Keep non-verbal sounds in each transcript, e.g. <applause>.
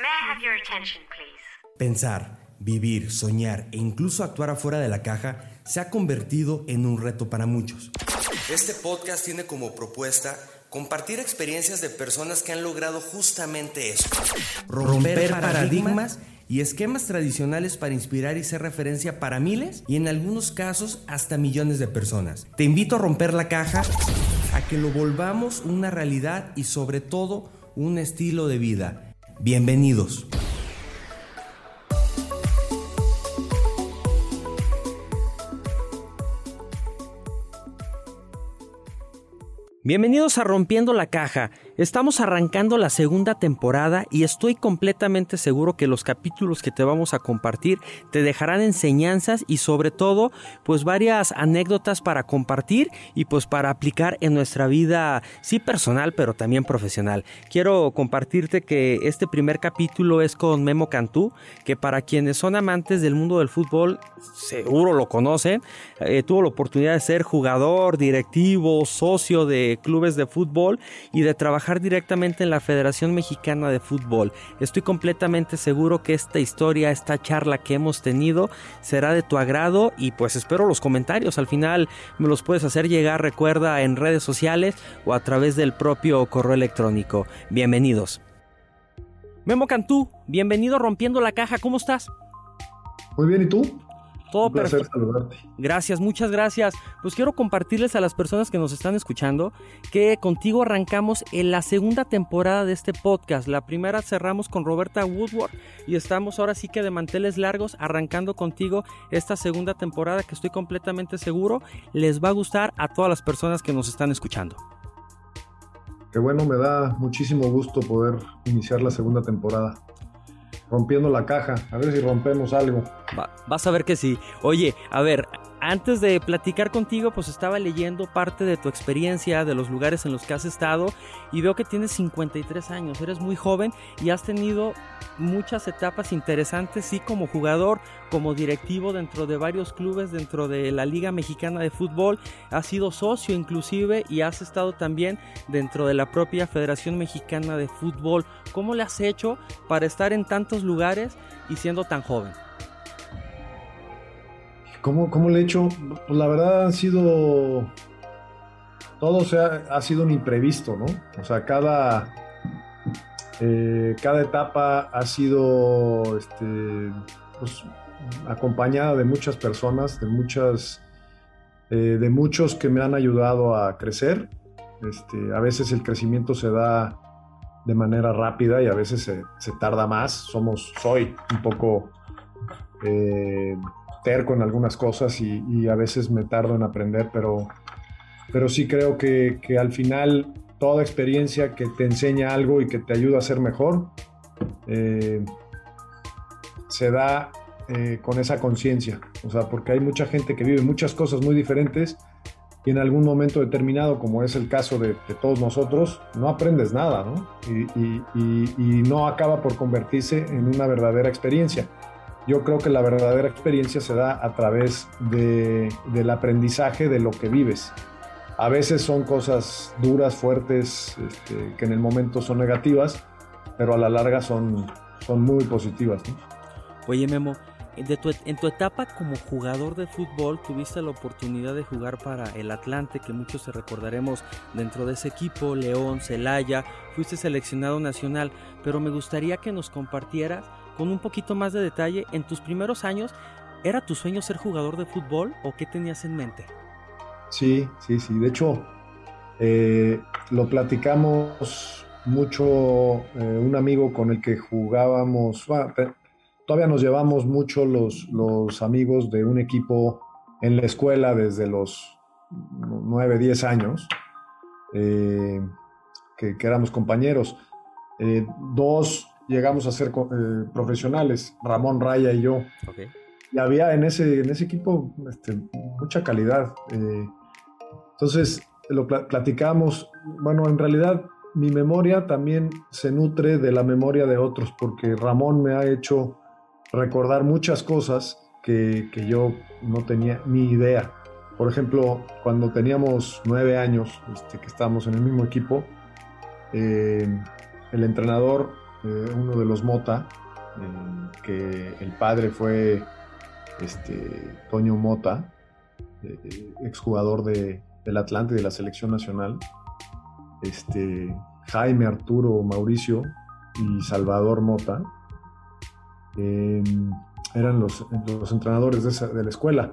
May I have your attention, please? Pensar, vivir, soñar e incluso actuar afuera de la caja se ha convertido en un reto para muchos. Este podcast tiene como propuesta compartir experiencias de personas que han logrado justamente eso. Romper, paradigmas y esquemas tradicionales para inspirar y ser referencia para miles y en algunos casos hasta millones de personas. Te invito a romper la caja, a que lo volvamos una realidad y sobre todo un estilo de vida. Bienvenidos. Bienvenidos a Rompiendo la Caja. Estamos arrancando la segunda temporada y estoy completamente seguro que los capítulos que te vamos a compartir te dejarán enseñanzas y sobre todo pues varias anécdotas para compartir y pues para aplicar en nuestra vida sí personal pero también profesional. Quiero compartirte que este primer capítulo es con Memo Cantú, que para quienes son amantes del mundo del fútbol seguro lo conocen. Eh, tuvo la oportunidad de ser jugador, directivo, socio de clubes de fútbol y de trabajar directamente en la Federación Mexicana de Fútbol. Estoy completamente seguro que esta historia, esta charla que hemos tenido será de tu agrado y pues espero los comentarios. Al final me los puedes hacer llegar, recuerda, en redes sociales o a través del propio correo electrónico. Bienvenidos. Memo Cantú, bienvenido Rompiendo la Caja, ¿cómo estás? Muy bien, ¿y tú? Todo Un placer saludarte. Gracias, muchas gracias. Pues quiero compartirles a las personas que nos están escuchando que contigo arrancamos en la segunda temporada de este podcast. La primera cerramos con Roberta Woodward y estamos ahora sí que de manteles largos arrancando contigo esta segunda temporada que estoy completamente seguro les va a gustar a todas las personas que nos están escuchando. Qué bueno, me da muchísimo gusto poder iniciar la segunda temporada rompiendo la caja. A ver si rompemos algo. Va, vas a ver que sí. Oye, a ver, antes de platicar contigo, pues estaba leyendo parte de tu experiencia, de los lugares en los que has estado, y veo que tienes 53 años, eres muy joven y has tenido muchas etapas interesantes, sí, como jugador, como directivo dentro de varios clubes, dentro de la Liga Mexicana de Fútbol, has sido socio inclusive y has estado también dentro de la propia Federación Mexicana de Fútbol. ¿Cómo le has hecho para estar en tantos lugares y siendo tan joven? ¿Cómo, cómo le he hecho? Pues la verdad han sido... Todo se ha, sido un imprevisto, ¿no? O sea, cada, eh, cada etapa ha sido este, pues, acompañada de muchas personas, de muchas, eh, de muchos que me han ayudado a crecer. Este, a veces el crecimiento se da de manera rápida y a veces se, se tarda más. Somos, soy un poco eh, terco en algunas cosas y, a veces me tardo en aprender, pero, pero sí creo que, que al final toda experiencia que te enseña algo y que te ayuda a ser mejor, eh, se da eh, con esa conciencia. O sea, porque hay mucha gente que vive muchas cosas muy diferentes y en algún momento determinado, como es el caso de, de todos nosotros, no aprendes nada, ¿no? Y, no acaba por convertirse en una verdadera experiencia. Yo creo que la verdadera experiencia se da a través de, del aprendizaje de lo que vives. A veces son cosas duras, fuertes, este, que en el momento son negativas, pero a la larga son, son muy positivas. ¿no? Oye, Memo, tu, en tu etapa como jugador de fútbol tuviste la oportunidad de jugar para el Atlante, que muchos te recordaremos dentro de ese equipo, León, Celaya, fuiste seleccionado nacional, pero me gustaría que nos compartieras con un poquito más de detalle en tus primeros años, ¿era tu sueño ser jugador de fútbol o qué tenías en mente? Sí, sí, sí. De hecho, eh, lo platicamos mucho eh, un amigo con el que jugábamos. Bueno, todavía nos llevamos mucho los, los amigos de un equipo en la escuela desde los 9, 10 años, eh, que, éramos compañeros. Dos llegamos a ser eh, profesionales, Ramón Raya y yo. Okay. Y había en ese, en ese equipo este, mucha calidad. Eh, entonces, lo pl platicamos. Bueno, en realidad mi memoria también se nutre de la memoria de otros, porque Ramón me ha hecho recordar muchas cosas que, que yo no tenía ni idea. Por ejemplo, cuando teníamos nueve años, este, que estábamos en el mismo equipo, eh, el entrenador eh, uno de los Mota, que el padre fue este, Toño Mota, eh, exjugador de, del Atlante de la selección nacional, este, Jaime, Arturo, Mauricio y Salvador Mota, em, eran los, los entrenadores de, la escuela.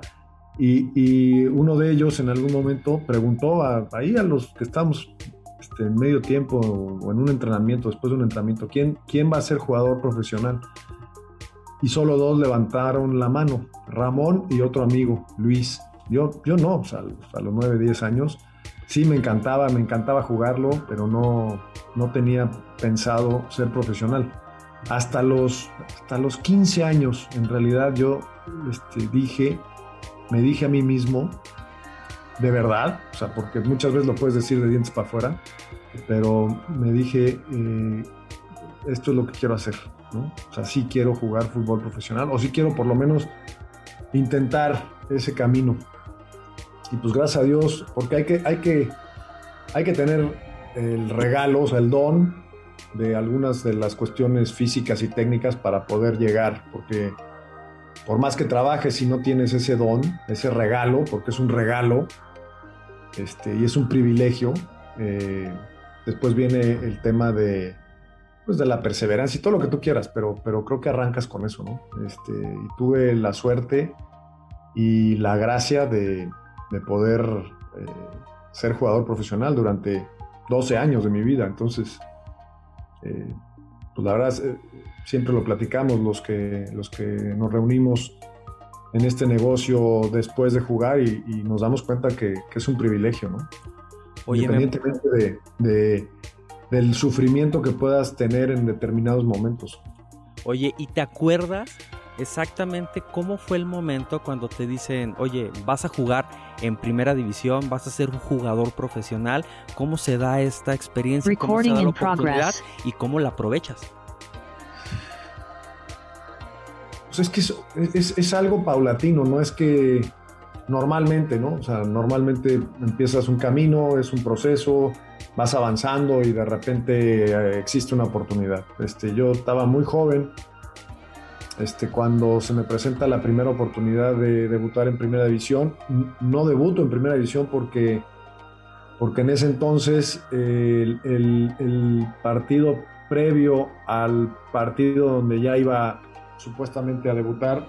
Y, uno de ellos en algún momento preguntó ahí a los que estamos este, en medio tiempo o en un entrenamiento, después de un entrenamiento, ¿quién, quién va a ser jugador profesional? Y solo dos levantaron la mano, Ramón y otro amigo, Luis. Yo, yo no, a los 9, 10 años sí me encantaba, me encantaba jugarlo, pero no, no tenía pensado ser profesional. Hasta los, hasta los 15 años, en realidad, yo este, dije, me dije a mí mismo, de verdad, o sea, porque muchas veces lo puedes decir de dientes para afuera, pero me dije, eh, esto es lo que quiero hacer, ¿no? O sea, sí quiero jugar fútbol profesional, o sí quiero por lo menos intentar ese camino. Y pues gracias a Dios, porque hay que, hay que, hay que tener el regalo, o sea, el don de algunas de las cuestiones físicas y técnicas para poder llegar, porque por más que trabajes si no tienes ese don, ese regalo, porque es un regalo este, y es un privilegio, eh, después viene el tema de, pues de la perseverancia y todo lo que tú quieras, pero, pero creo que arrancas con eso, ¿no? Este, y tuve la suerte y la gracia de, de poder eh, ser jugador profesional durante 12 años de mi vida. Entonces, eh, pues la verdad, siempre lo platicamos los que, los que nos reunimos en este negocio después de jugar y, nos damos cuenta que, es un privilegio, ¿no? Independientemente de, del sufrimiento que puedas tener en determinados momentos. Oye, ¿y te acuerdas exactamente cómo fue el momento cuando te dicen, oye, vas a jugar en primera división, vas a ser un jugador profesional, cómo se da esta experiencia, cómo se da la oportunidad y cómo la aprovechas. Pues es que es, es, algo paulatino, no es que normalmente, ¿no? O sea, normalmente empiezas un camino, es un proceso, vas avanzando y de repente eh, existe una oportunidad. Este, yo estaba muy joven, este, cuando se me presenta la primera oportunidad de debutar en primera división. No debuto en primera división porque, porque en ese entonces el, partido previo al partido donde ya iba supuestamente a debutar,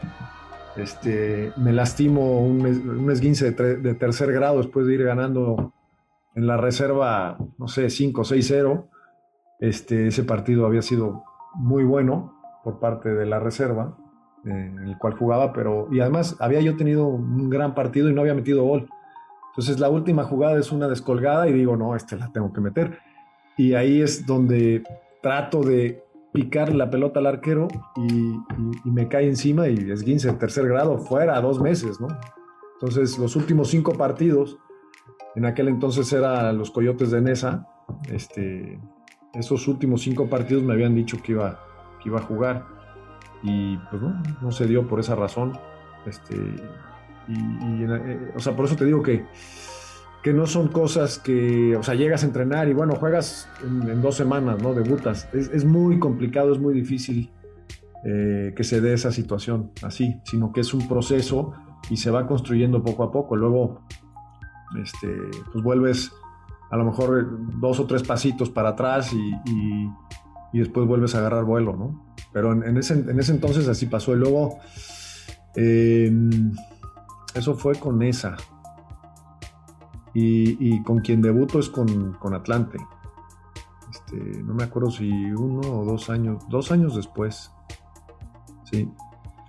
este, me lastimo un, esguince de, tercer grado después de ir ganando en la reserva, no sé, 5-6-0. Este, ese partido había sido muy bueno por parte de la reserva, eh, en el cual jugaba, pero y además había yo tenido un gran partido y no había metido gol. Entonces la última jugada es una descolgada y digo, no, este la tengo que meter. Y ahí es donde trato de picar la pelota al arquero y, me cae encima y es 15 en tercer grado, fuera, dos meses, ¿no? Entonces los últimos cinco partidos, en aquel entonces era los Coyotes de Nesa, este, esos últimos cinco partidos me habían dicho que iba que iba a jugar. Y pues no, no se dio por esa razón. Este, y, eh, o sea, por eso te digo que, que no son cosas que, o sea, llegas a entrenar y bueno, juegas en, dos semanas, ¿no? Debutas. Es, es, muy complicado, es muy difícil eh, que se dé esa situación así, sino que es un proceso y se va construyendo poco a poco. Luego, este, pues vuelves a lo mejor dos o tres pasitos para atrás y y después vuelves a agarrar vuelo, ¿no? Pero en, ese, entonces así pasó. Y luego, em, eso fue con esa. Y, con quien debuto es con, Atlante. Este, no me acuerdo si uno o dos años, dos años después. Sí.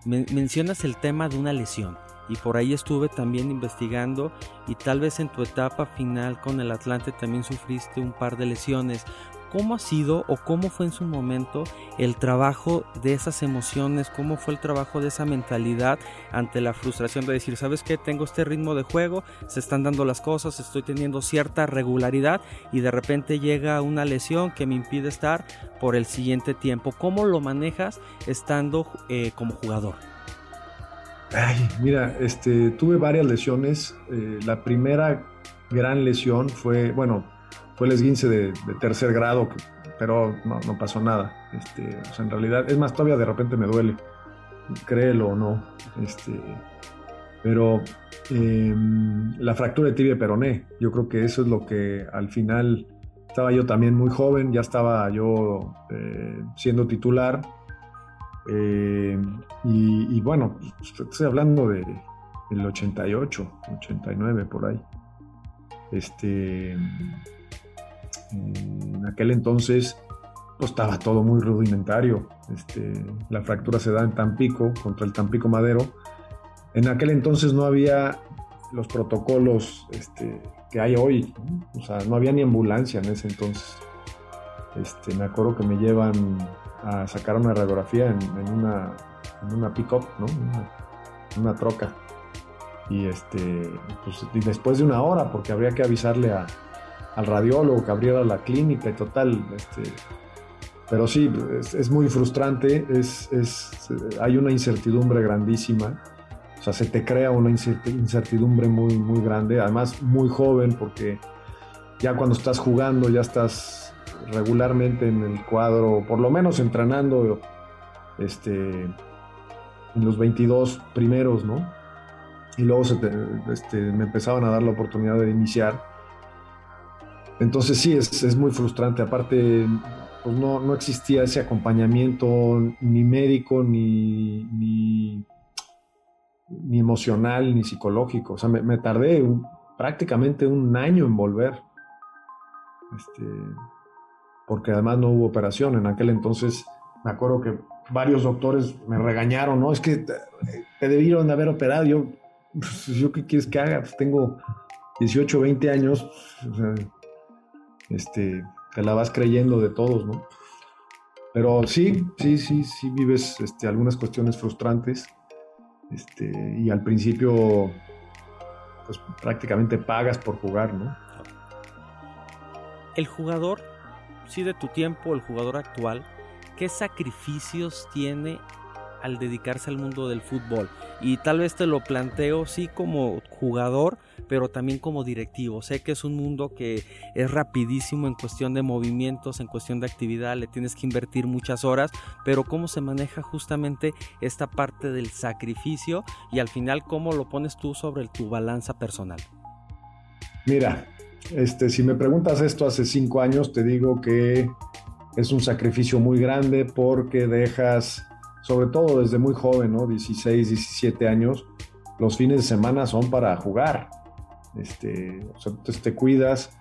mencionas el tema de una lesión y por ahí estuve también investigando y tal vez en tu etapa final con el Atlante también sufriste un par de lesiones. ¿Cómo ha sido o cómo fue en su momento el trabajo de esas emociones? ¿Cómo fue el trabajo de esa mentalidad ante la frustración de decir, sabes qué, tengo este ritmo de juego, se están dando las cosas, estoy teniendo cierta regularidad y de repente llega una lesión que me impide estar por el siguiente tiempo? ¿Cómo lo manejas estando eh, como jugador? Ay, mira, este, tuve varias lesiones. Eh, la primera gran lesión fue, bueno, fue el esguince de, tercer grado, pero no, pasó nada. Este, en realidad, es más, todavía de repente me duele, créelo o no. Este, pero em, la fractura de tibia peroné, yo creo que eso es lo que al final estaba yo también muy joven, ya estaba yo eh, siendo titular. Eh, y, bueno, pues, estoy hablando de el 88, 89 por ahí. Este, en aquel entonces pues, estaba todo muy rudimentario. Este, la fractura se da en Tampico contra el Tampico Madero. En aquel entonces no había los protocolos este, que hay hoy. O sea, no había ni ambulancia en ese entonces. Este, me acuerdo que me llevan a sacar una radiografía en, una, en pick-up, ¿no? Una, troca. Y, este, pues, después de una hora, porque habría que avisarle al radiólogo que abriera la clínica y total. Este, pero sí, es, muy frustrante, es, es, hay una incertidumbre grandísima o sea, se te crea una incertidumbre muy, muy grande, además muy joven, porque ya cuando estás jugando, ya estás regularmente en el cuadro, por lo menos entrenando este, en los 22 primeros, ¿no? Y luego este, me empezaban a dar la oportunidad de iniciar. Entonces sí, es, es muy frustrante. Aparte, pues no, no, existía ese acompañamiento ni médico ni, ni ni emocional ni psicológico. O sea, me, tardé prácticamente un año en volver. Este, porque además no hubo operación. En aquel entonces me acuerdo que varios doctores me regañaron, ¿no? Es que te, debieron de haber operado. Yo, pues, ¿yo qué quieres que haga? Pues tengo 18, 20 años. O sea, este, te la vas creyendo de todos, ¿no? Pero sí, sí, sí, sí vives este, algunas cuestiones frustrantes este, y al principio, pues prácticamente pagas por jugar, ¿no? El jugador, sí, de tu tiempo, el jugador actual, ¿qué sacrificios tiene al dedicarse al mundo del fútbol. Y tal vez te lo planteo sí como jugador, pero también como directivo. Sé que es un mundo que es rapidísimo en cuestión de movimientos, en cuestión de actividad, le tienes que invertir muchas horas, pero cómo se maneja justamente esta parte del sacrificio y al final cómo lo pones tú sobre tu balanza personal. Mira, este, si me preguntas esto hace cinco años, te digo que es un sacrificio muy grande porque dejas sobre todo desde muy joven, ¿no? 16, 17 años, los fines de semana son para jugar. Este, o sea, entonces te cuidas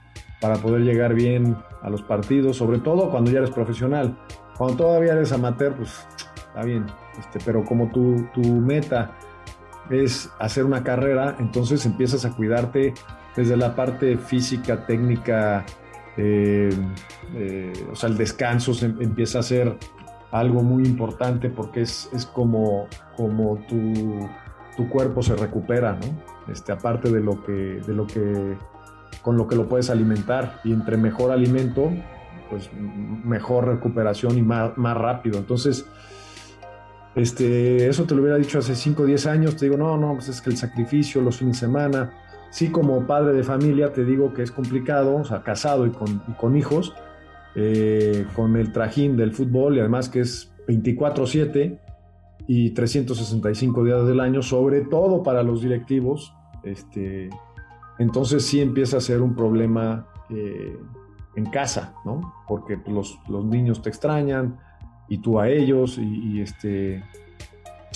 para poder llegar bien a los partidos, sobre todo cuando ya eres profesional. Cuando todavía eres amateur, pues está bien, este, pero como tu, tu meta es hacer una carrera, entonces empiezas a cuidarte desde la parte física, técnica, eh, eh, o sea, el descanso se empieza a ser algo muy importante porque es, es como, como tu, tu, cuerpo se recupera, ¿no? Este, aparte de lo, que, de lo que, con lo que lo puedes alimentar. Y entre mejor alimento, pues mejor recuperación y más, más rápido. Entonces, este, eso te lo hubiera dicho hace 5 o 10 años, te digo, no, no, pues es que el sacrificio, los fines de semana, sí como padre de familia te digo que es complicado, o sea, casado y con, y con hijos, eh, con el trajín del fútbol y además que es 24/7 y 365 días del año, sobre todo para los directivos, este, entonces sí empieza a ser un problema eh, en casa, ¿no? Porque los, los, niños te extrañan y tú a ellos y, este,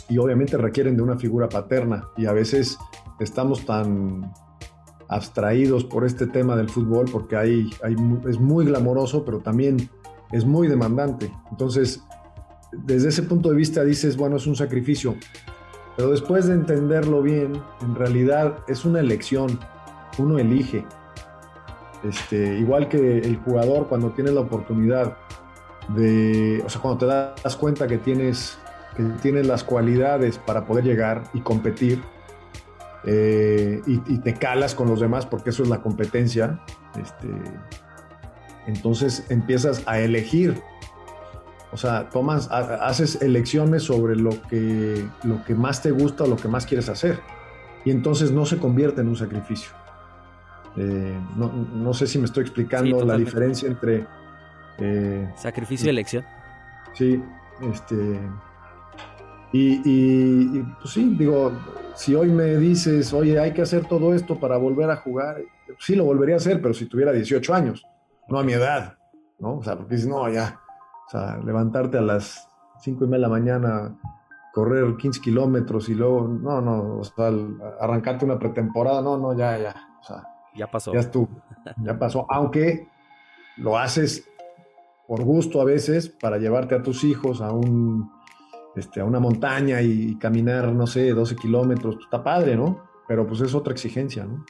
y obviamente requieren de una figura paterna y a veces estamos tan abstraídos por este tema del fútbol porque hay, es muy glamoroso, pero también es muy demandante. Entonces, desde ese punto de vista dices, bueno, es un sacrificio, pero después de entenderlo bien, en realidad es una elección, uno elige. Este, igual que el jugador cuando tiene la oportunidad de, o sea, cuando te das cuenta que tienes, que tienes las cualidades para poder llegar y competir, eh, y, te calas con los demás porque eso es la competencia, este, entonces empiezas a elegir. O sea, tomas, haces elecciones sobre lo que, lo que más te gusta o lo que más quieres hacer. Y entonces no se convierte en un sacrificio. Eh, no, sé si me estoy explicando la diferencia entre Sacrificio de elección. Sí, este. Y, pues sí, digo, si hoy me dices, oye, hay que hacer todo esto para volver a jugar, sí lo volvería a hacer, pero si tuviera 18 años, no a mi edad, ¿no? O sea, porque dices, no, ya, o sea, levantarte a las 5 y media de la mañana, correr 15 kilómetros y luego, no, no, o sea, arrancarte una pretemporada, no, no, ya, ya, o sea, ya pasó. Ya estuvo, ya pasó, aunque lo haces por gusto a veces para llevarte a tus hijos a un este, a una montaña y, caminar, no sé, 12 kilómetros, pues, está padre, ¿no? Pero pues es otra exigencia, ¿no?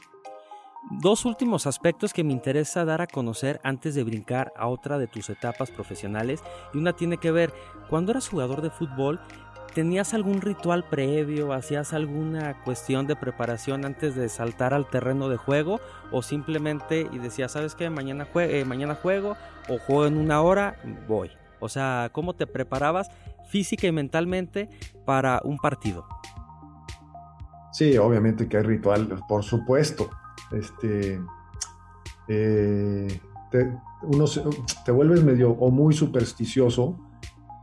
Dos últimos aspectos que me interesa dar a conocer antes de brincar a otra de tus etapas profesionales y una tiene que ver, cuando eras jugador de fútbol, ¿tenías algún ritual previo? ¿Hacías alguna cuestión de preparación antes de saltar al terreno de juego? ¿O simplemente y decías, ¿sabes qué? Mañana, eh, mañana juego o juego en una hora, voy. O sea, ¿cómo te preparabas física y mentalmente para un partido. Sí, obviamente que hay ritual, por supuesto. Este, eh, te, uno te vuelves medio o muy supersticioso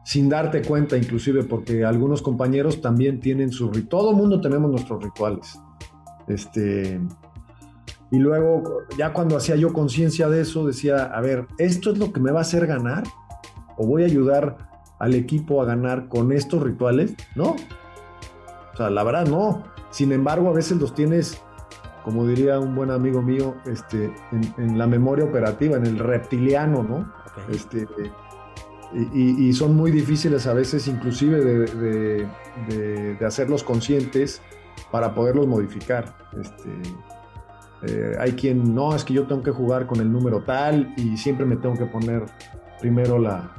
sin darte cuenta, inclusive porque algunos compañeros también tienen su ritual. Todo el mundo tenemos nuestros rituales. Este, y luego, ya cuando hacía yo conciencia de eso, decía, a ver, ¿esto es lo que me va a hacer ganar? ¿O voy a ayudar al equipo a ganar con estos rituales, ¿no? O sea, la verdad no. Sin embargo, a veces los tienes, como diría un buen amigo mío, este, en, la memoria operativa, en el reptiliano, ¿no? Este, y, son muy difíciles a veces inclusive de, hacerlos conscientes para poderlos modificar. Este, eh, hay quien, no, es que yo tengo que jugar con el número tal y siempre me tengo que poner primero la,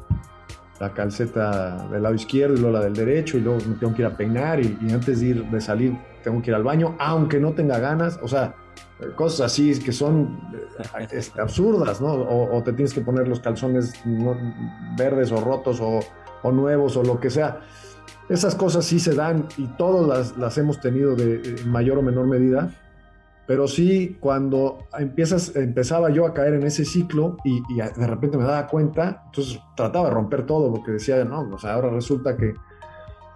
la calceta del lado izquierdo y luego la del derecho y luego me tengo que ir a peinar y, antes de, ir, de salir tengo que ir al baño, aunque no tenga ganas, o sea, cosas así que son eh, absurdas, ¿no? O, te tienes que poner los calzones verdes o rotos o, nuevos o lo que sea. Esas cosas sí se dan y todas las, las hemos tenido de, en mayor o menor medida pero sí, cuando empiezas, empezaba yo a caer en ese ciclo y, de repente me daba cuenta, entonces trataba de romper todo porque decía, no, o sea, ahora resulta que,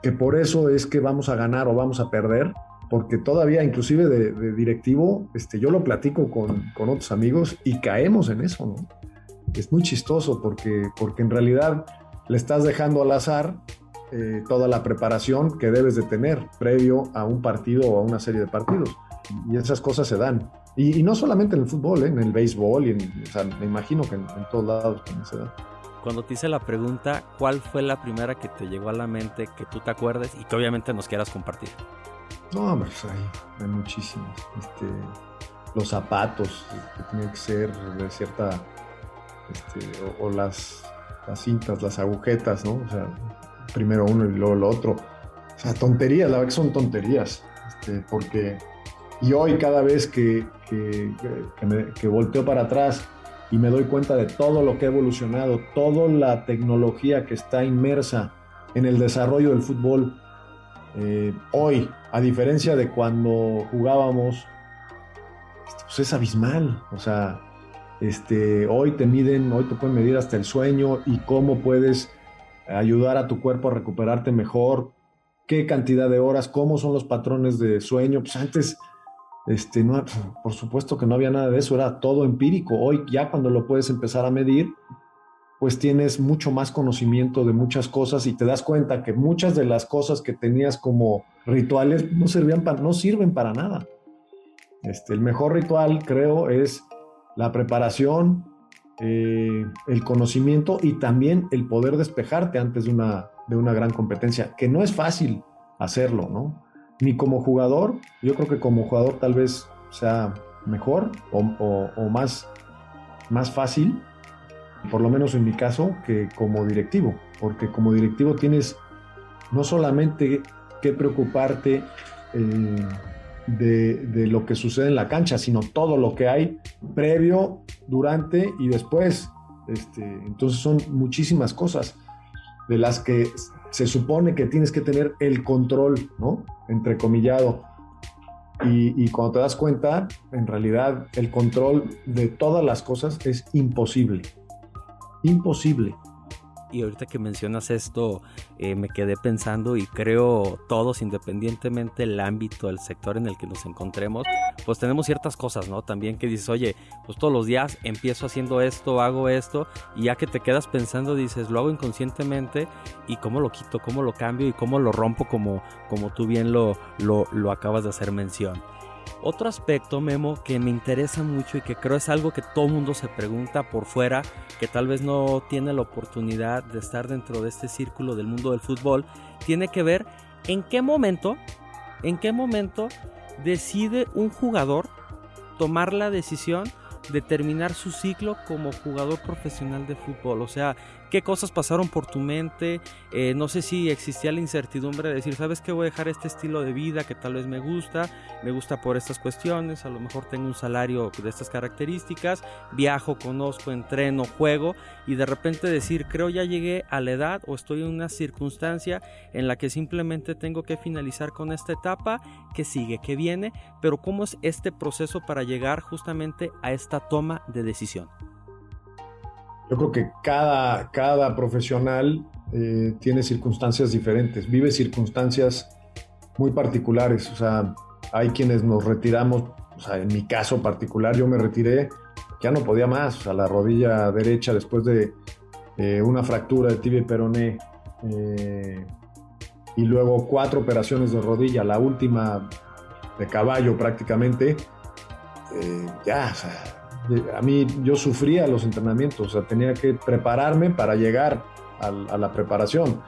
que por eso es que vamos a ganar o vamos a perder, porque todavía inclusive de, directivo, este, yo lo platico con, con, otros amigos y caemos en eso. Es muy chistoso porque, porque en realidad le estás dejando al azar eh, toda la preparación que debes de tener previo a un partido o a una serie de partidos y esas cosas se dan. Y, no solamente en el fútbol, ¿eh? en el béisbol, y o sea, me imagino que en, todos lados también se da. Cuando te hice la pregunta, ¿cuál fue la primera que te llegó a la mente que tú te acuerdes y que obviamente nos quieras compartir? No, pues hay, hay muchísimas. Este, los zapatos, que tienen que ser de cierta. Este, o, las, las cintas, las agujetas, ¿no? O sea, primero uno y luego lo otro. O sea, tonterías, la verdad que son tonterías. Este, porque y hoy cada vez que, que, volteo para atrás y me doy cuenta de todo lo que ha evolucionado, toda la tecnología que está inmersa en el desarrollo del fútbol, eh, hoy, a diferencia de cuando jugábamos, pues es abismal. O sea, este, hoy te miden, hoy te pueden medir hasta el sueño y cómo puedes ayudar a tu cuerpo a recuperarte mejor, qué cantidad de horas, cómo son los patrones de sueño. Pues antes este, por supuesto que no había nada de eso, era todo empírico. Hoy ya cuando lo puedes empezar a medir, pues tienes mucho más conocimiento de muchas cosas y te das cuenta que muchas de las cosas que tenías como rituales no, servían para, no sirven para nada. Este, el mejor ritual, creo, es la preparación, eh, el conocimiento y también el poder despejarte antes de una, de una gran competencia, que no es fácil hacerlo, ¿no? Ni como jugador, yo creo que como jugador tal vez sea mejor o, más, más fácil, por lo menos en mi caso, que como directivo, porque como directivo tienes no solamente que preocuparte eh, de, lo que sucede en la cancha, sino todo lo que hay previo, durante y después. Este, entonces son muchísimas cosas de las que se supone que tienes que tener el control, ¿no? Entrecomillado. Y, y cuando te das cuenta, en realidad el control de todas las cosas es imposible. imposible. Y ahorita que mencionas esto, eh, me quedé pensando y creo todos, independientemente del ámbito, el sector en el que nos encontremos, pues tenemos ciertas cosas, ¿no? También que dices, oye, pues todos los días empiezo haciendo esto, hago esto, y ya que te quedas pensando, dices, lo hago inconscientemente y cómo lo quito, cómo lo cambio y cómo lo rompo como, como tú bien lo, lo, lo acabas de hacer mención. Otro aspecto, Memo, que me interesa mucho y que creo es algo que todo mundo se pregunta por fuera, que tal vez no tiene la oportunidad de estar dentro de este círculo del mundo del fútbol, tiene que ver en qué momento, en qué momento decide un jugador tomar la decisión de terminar su ciclo como jugador profesional de fútbol. O sea, qué cosas pasaron por tu mente, eh, no sé si existía la incertidumbre de decir, ¿sabes qué? Voy a dejar este estilo de vida que tal vez me gusta, me gusta por estas cuestiones, a lo mejor tengo un salario de estas características, viajo, conozco, entreno, juego y de repente decir, creo ya llegué a la edad o estoy en una circunstancia en la que simplemente tengo que finalizar con esta etapa, que sigue, que viene, pero ¿cómo es este proceso para llegar justamente a esta toma de decisión? Yo creo que cada, cada profesional eh, tiene circunstancias diferentes, vive circunstancias muy particulares. O sea, hay quienes nos retiramos, o sea, en mi caso particular, yo me retiré, ya no podía más, o sea, la rodilla derecha después de eh, una fractura de tibia y peroné eh, y luego cuatro operaciones de rodilla, la última de caballo prácticamente, ya, o sea, a mí yo sufría los entrenamientos, o sea, tenía que prepararme para llegar a, la preparación.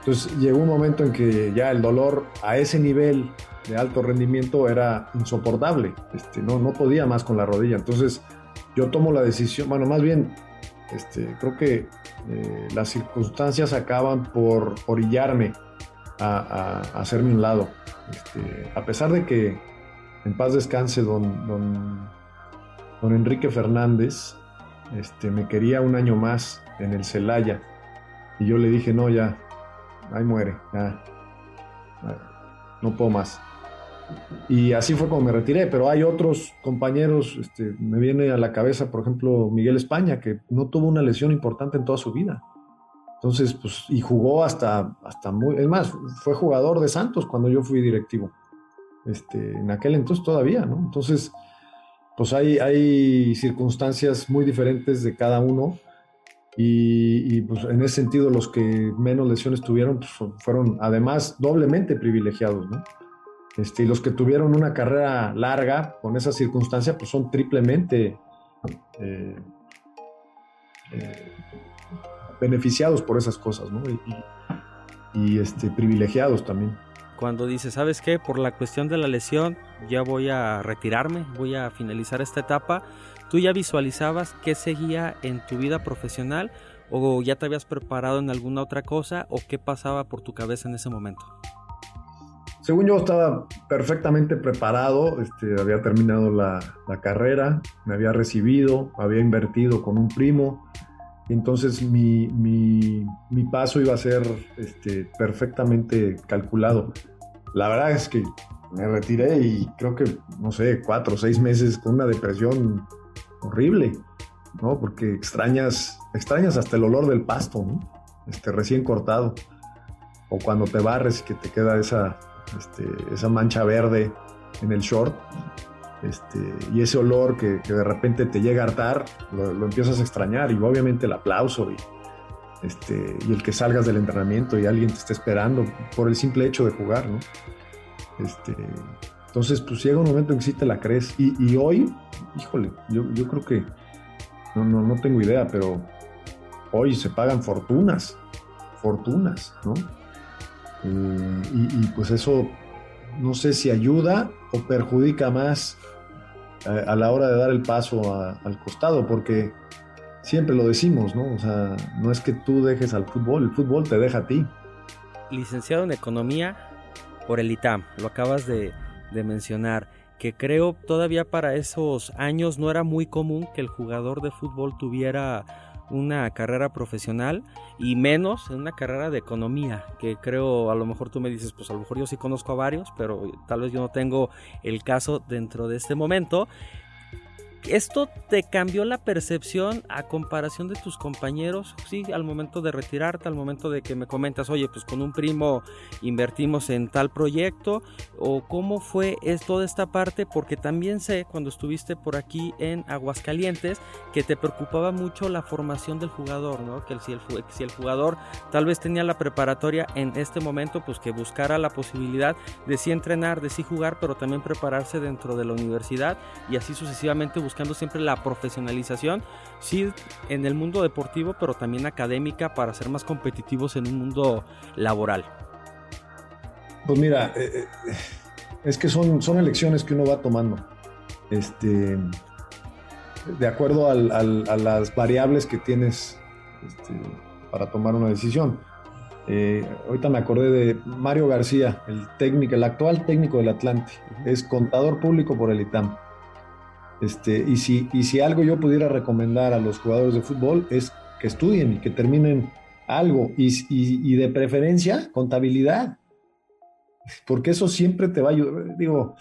Entonces llegó un momento en que ya el dolor a ese nivel de alto rendimiento era insoportable, este, no, no podía más con la rodilla. Entonces yo tomo la decisión, bueno, más bien, este, creo que eh, las circunstancias acaban por orillarme a, hacerme un lado. Este, a pesar de que en paz descanse don, don con Enrique Fernández, este, me quería un año más en el Celaya. Y yo le dije, no, ya, ahí muere, no puedo más. Y así fue como me retiré, pero hay otros compañeros, este, me viene a la cabeza, por ejemplo, Miguel España, que no tuvo una lesión importante en toda su vida. Entonces, pues, y jugó hasta, hasta muy, es más, fue jugador de Santos cuando yo fui directivo. Este, en aquel entonces todavía, ¿no? Entonces, pues hay, hay circunstancias muy diferentes de cada uno y, pues en ese sentido los que menos lesiones tuvieron pues, fueron además doblemente privilegiados, ¿no? Este, y los que tuvieron una carrera larga con esa circunstancia pues son triplemente eh, eh, beneficiados por esas cosas, ¿no? y este, privilegiados también cuando dices, ¿sabes qué? Por la cuestión de la lesión ya voy a retirarme, voy a finalizar esta etapa, ¿tú ya visualizabas qué seguía en tu vida profesional o ya te habías preparado en alguna otra cosa o qué pasaba por tu cabeza en ese momento? Según yo estaba perfectamente preparado, este, había terminado la, carrera, me había recibido, había invertido con un primo, entonces mi, mi, paso iba a ser este, perfectamente calculado. La verdad es que me retiré y creo que, no sé, cuatro o seis meses con una depresión horrible, ¿no? Porque extrañas, extrañas hasta el olor del pasto, ¿no? Este, recién cortado. O cuando te barres y que te queda esa, este, esa mancha verde en el short. Este, y ese olor que, de repente te llega a hartar, lo, empiezas a extrañar y obviamente el aplauso y, este, y el que salgas del entrenamiento y alguien te esté esperando por el simple hecho de jugar, ¿no? Este, entonces, pues llega un momento en que sí te la crees. Y, hoy, híjole, yo, yo, creo que, no, no, no tengo idea, pero hoy se pagan fortunas, fortunas, ¿no? Eh, y, pues eso, no sé si ayuda o perjudica más a, la hora de dar el paso al costado, porque siempre lo decimos, ¿no? O sea, no es que tú dejes al fútbol, el fútbol te deja a ti. Licenciado en Economía por el ITAM, lo acabas de, de mencionar, que creo todavía para esos años no era muy común que el jugador de fútbol tuviera una carrera profesional y menos en una carrera de economía, que creo a lo mejor tú me dices, pues a lo mejor yo sí conozco a varios, pero tal vez yo no tengo el caso dentro de este momento. ¿Esto te cambió la percepción a comparación de tus compañeros? Sí, al momento de retirarte, al momento de que me comentas, oye, pues con un primo invertimos en tal proyecto, o cómo fue toda esta parte, porque también sé cuando estuviste por aquí en Aguascalientes que te preocupaba mucho la formación del jugador, ¿no? Que si el, si el jugador tal vez tenía la preparatoria en este momento, pues que buscara la posibilidad de sí entrenar, de sí jugar, pero también prepararse dentro de la universidad y así sucesivamente buscar buscando siempre la profesionalización, sí en el mundo deportivo, pero también académica para ser más competitivos en un mundo laboral. Pues mira, eh, eh, es que son, son elecciones que uno va tomando. Este, de acuerdo a las variables que tienes este, para tomar una decisión. Eh, ahorita me acordé de Mario García, el técnico, el actual técnico del Atlante. Es contador público por el ITAM. Este, y, si, y si algo yo pudiera recomendar a los jugadores de fútbol es que estudien y que terminen algo y, de preferencia contabilidad, porque eso siempre te va a ayudar. Digo,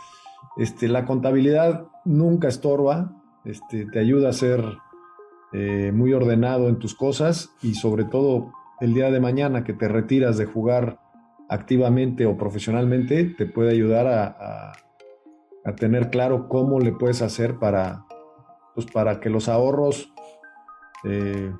este, la contabilidad nunca estorba, este, te ayuda a ser eh, muy ordenado en tus cosas y sobre todo el día de mañana que te retiras de jugar activamente o profesionalmente, te puede ayudar a a tener claro cómo le puedes hacer para, pues para que los ahorros eh,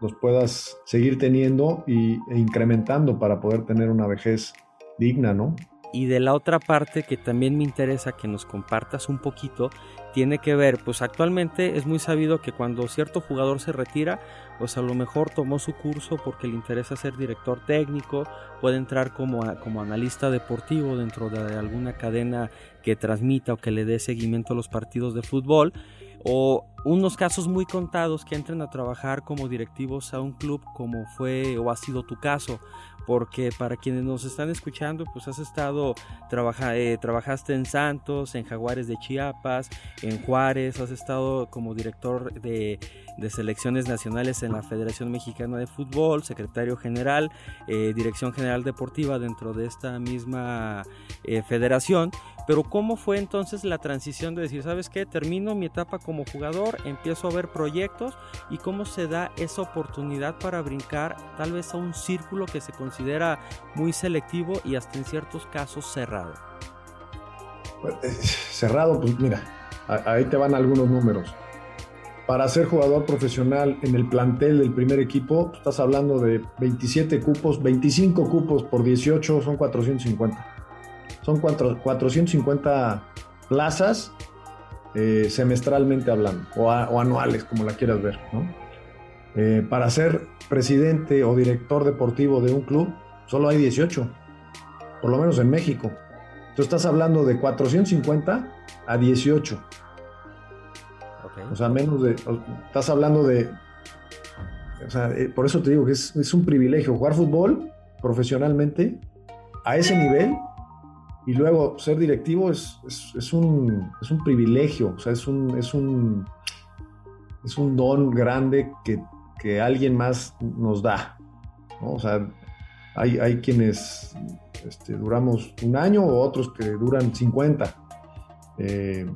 los puedas seguir teniendo y, e incrementando para poder tener una vejez digna, ¿no? Y de la otra parte que también me interesa que nos compartas un poquito, tiene que ver, pues actualmente es muy sabido que cuando cierto jugador se retira, pues a lo mejor tomó su curso porque le interesa ser director técnico, puede entrar como, como analista deportivo dentro de alguna cadena que transmita o que le dé seguimiento a los partidos de fútbol o unos casos muy contados que entren a trabajar como directivos a un club como fue o ha sido tu caso porque para quienes nos están escuchando pues has estado trabaja, eh, trabajaste en Santos en Jaguares de Chiapas en Juárez has estado como director de, selecciones nacionales en la Federación Mexicana de Fútbol secretario general eh, dirección general deportiva dentro de esta misma eh, federación pero ¿cómo fue entonces la transición de decir, sabes qué, termino mi etapa como jugador, empiezo a ver proyectos y cómo se da esa oportunidad para brincar tal vez a un círculo que se considera muy selectivo y hasta en ciertos casos cerrado? Eh, cerrado, pues mira, ahí te van algunos números. Para ser jugador profesional en el plantel del primer equipo, estás hablando de 27 cupos, 25 cupos por 18 son 450 son 450 plazas eh, semestralmente hablando, o, anuales, como la quieras ver. Eh, para ser presidente o director deportivo de un club, solo hay 18, por lo menos en México. Tú estás hablando de 450 a 18. O sea, menos de. Estás hablando de. O sea, eh, por eso te digo que es, es un privilegio jugar fútbol profesionalmente a ese nivel y luego ser directivo es, es, un, es un privilegio, o sea, es un, es un, es un don grande que, que alguien más nos da. O sea, hay, hay quienes este, duramos un año o otros que duran 50. Eh,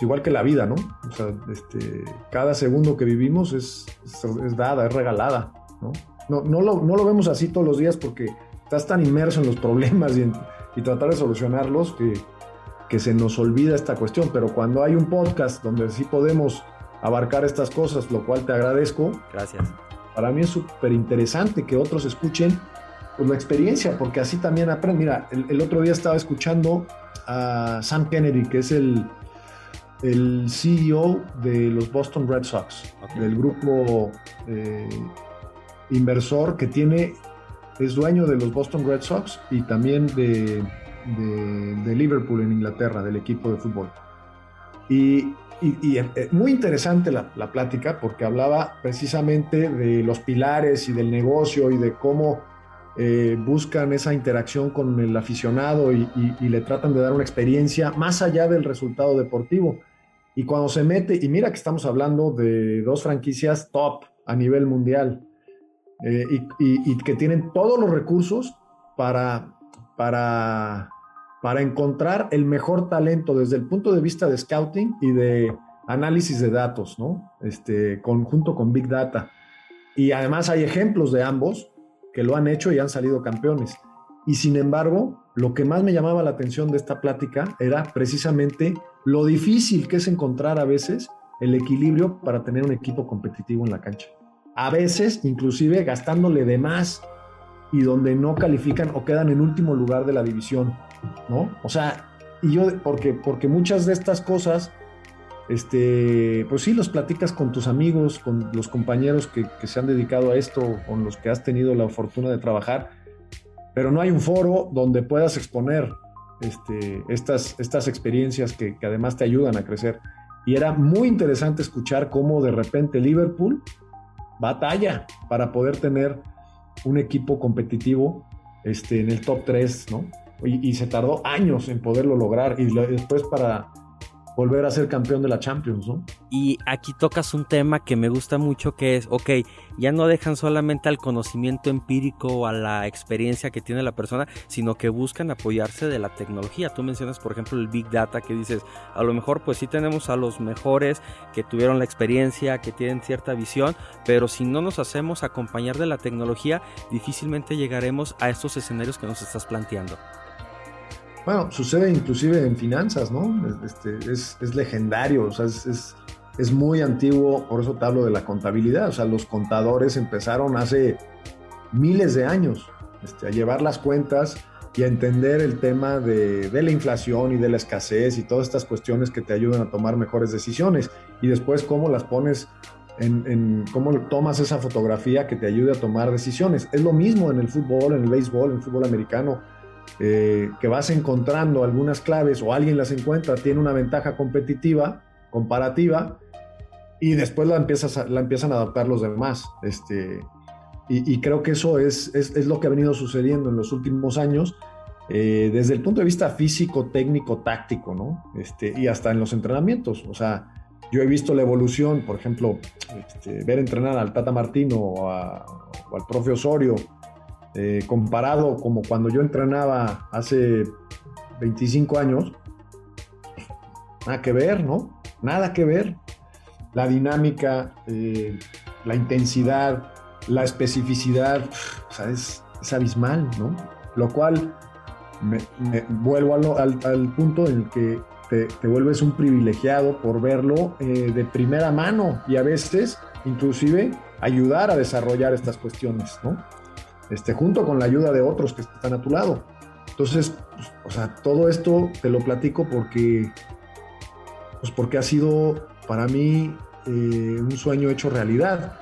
igual que la vida, ¿no? O sea, este, cada segundo que vivimos es, es, dada, es regalada, ¿no? No, no, lo, no lo vemos así todos los días porque estás tan inmerso en los problemas y en, y tratar de solucionarlos que, que se nos olvida esta cuestión. Pero cuando hay un podcast donde sí podemos abarcar estas cosas, lo cual te agradezco. Gracias. Para mí es súper interesante que otros escuchen pues, la experiencia, porque así también aprenden. Mira, el, otro día estaba escuchando a Sam Kennedy, que es el, el CEO de los Boston Red Sox, del grupo eh, inversor que tiene es dueño de los Boston Red Sox y también de, de, Liverpool en Inglaterra, del equipo de fútbol. Y, y, eh, muy interesante la, la, plática porque hablaba precisamente de los pilares y del negocio y de cómo eh, buscan esa interacción con el aficionado y, le tratan de dar una experiencia más allá del resultado deportivo. Y cuando se mete, y mira que estamos hablando de dos franquicias top a nivel mundial, eh, y, que tienen todos los recursos para, para, para encontrar el mejor talento desde el punto de vista de scouting y de, análisis de datos, ¿no? Este, conjunto con Big Data. Y además hay ejemplos de ambos que lo han hecho y han salido campeones. Y sin embargo, lo que más me llamaba la atención de esta plática era precisamente lo difícil que es encontrar a veces el equilibrio para tener un equipo competitivo en la cancha. A veces, inclusive, gastándole de más y donde no califican o quedan en último lugar de la división, ¿no? O sea, y yo, porque, porque muchas de estas cosas, este, pues sí, los platicas con tus amigos, con los compañeros que, que se han dedicado a esto, con los que has tenido la fortuna de trabajar, pero no hay un foro donde puedas exponer este, estas, estas experiencias que, que, además te ayudan a crecer. Y era muy interesante escuchar cómo de repente Liverpool batalla para poder tener un equipo competitivo este, en el top 3, ¿no? Y, y se tardó años en poderlo lograr y después para volver a ser campeón de la Champions, ¿no? Y aquí tocas un tema que me gusta mucho que es, ok, ya no dejan solamente al conocimiento empírico o a la experiencia que tiene la persona, sino que buscan apoyarse de la tecnología. Tú mencionas, por ejemplo, el Big Data que dices, a lo mejor pues sí tenemos a los mejores que tuvieron la experiencia, que tienen cierta visión, pero si no nos hacemos acompañar de la tecnología, difícilmente llegaremos a estos escenarios que nos estás planteando. Bueno, sucede inclusive en finanzas, ¿no? Este, es, es, legendario, o sea, es, es, muy antiguo, por eso te hablo de la contabilidad, o sea, los contadores empezaron hace miles de años este, a llevar las cuentas y a entender el tema de, de, la inflación y de la escasez y todas estas cuestiones que te ayudan a tomar mejores decisiones y después cómo las pones en, en, cómo tomas esa fotografía que te ayude a tomar decisiones. Es lo mismo en el fútbol, en el béisbol, en el fútbol americano eh, que vas encontrando algunas claves o alguien las encuentra, tiene una ventaja competitiva, comparativa, y después la, empiezas a, empiezan a adaptar los demás. Este, y, creo que eso es, es, lo que ha venido sucediendo en los últimos años, eh, desde el punto de vista físico, técnico, táctico, ¿no? Este, y hasta en los entrenamientos. O sea, yo he visto la evolución, por ejemplo, este, ver entrenar al Tata Martino o, o al profe Osorio, eh, comparado como cuando yo entrenaba hace 25 años, nada que ver, ¿no? Nada que ver. La dinámica, eh, la intensidad, la especificidad, o sea, es, abismal, ¿no? Lo cual me, vuelvo al, punto en el que te, te, vuelves un privilegiado por verlo eh, de primera mano y a veces inclusive ayudar a desarrollar estas cuestiones, ¿no? Este, junto con la ayuda de otros que están a tu lado. Entonces, pues, o sea, todo esto te lo platico porque, pues porque ha sido para mí eh, un sueño hecho realidad.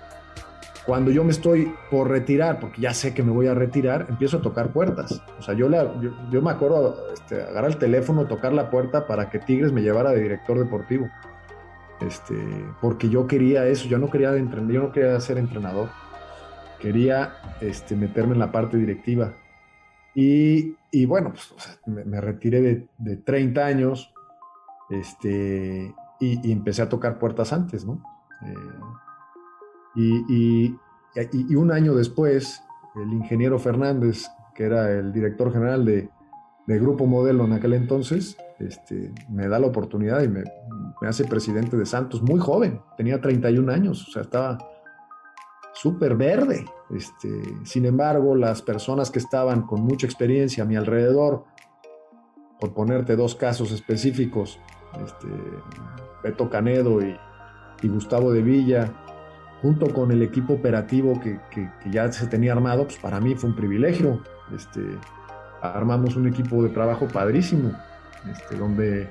Cuando yo me estoy por retirar, porque ya sé que me voy a retirar, empiezo a tocar puertas. O sea, yo, la, yo, me acuerdo este, agarrar el teléfono, tocar la puerta para que Tigres me llevara de director deportivo. Este, porque yo quería eso, yo no quería, yo no quería ser entrenador quería este, meterme en la parte directiva. Y, bueno, pues, me, retiré de, de 30 años este, y, empecé a tocar puertas antes, ¿no? Eh, y, un año después, el ingeniero Fernández, que era el director general de, Grupo Modelo en aquel entonces, este, me da la oportunidad y me, hace presidente de Santos, muy joven, tenía 31 años, o sea, estaba súper verde. Este, sin embargo, las personas que estaban con mucha experiencia a mi alrededor, por ponerte dos casos específicos, este, Beto Canedo y, Gustavo de Villa, junto con el equipo operativo que, ya se tenía armado, pues para mí fue un privilegio. Este, armamos un equipo de trabajo padrísimo, este, donde,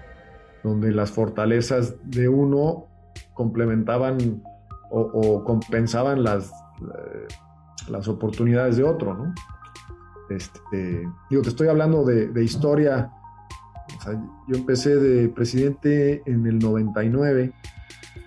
donde las fortalezas de uno complementaban o, compensaban las, eh, las oportunidades de otro, ¿no? Este, digo, te estoy hablando de, de historia. Yo empecé de presidente en el 99,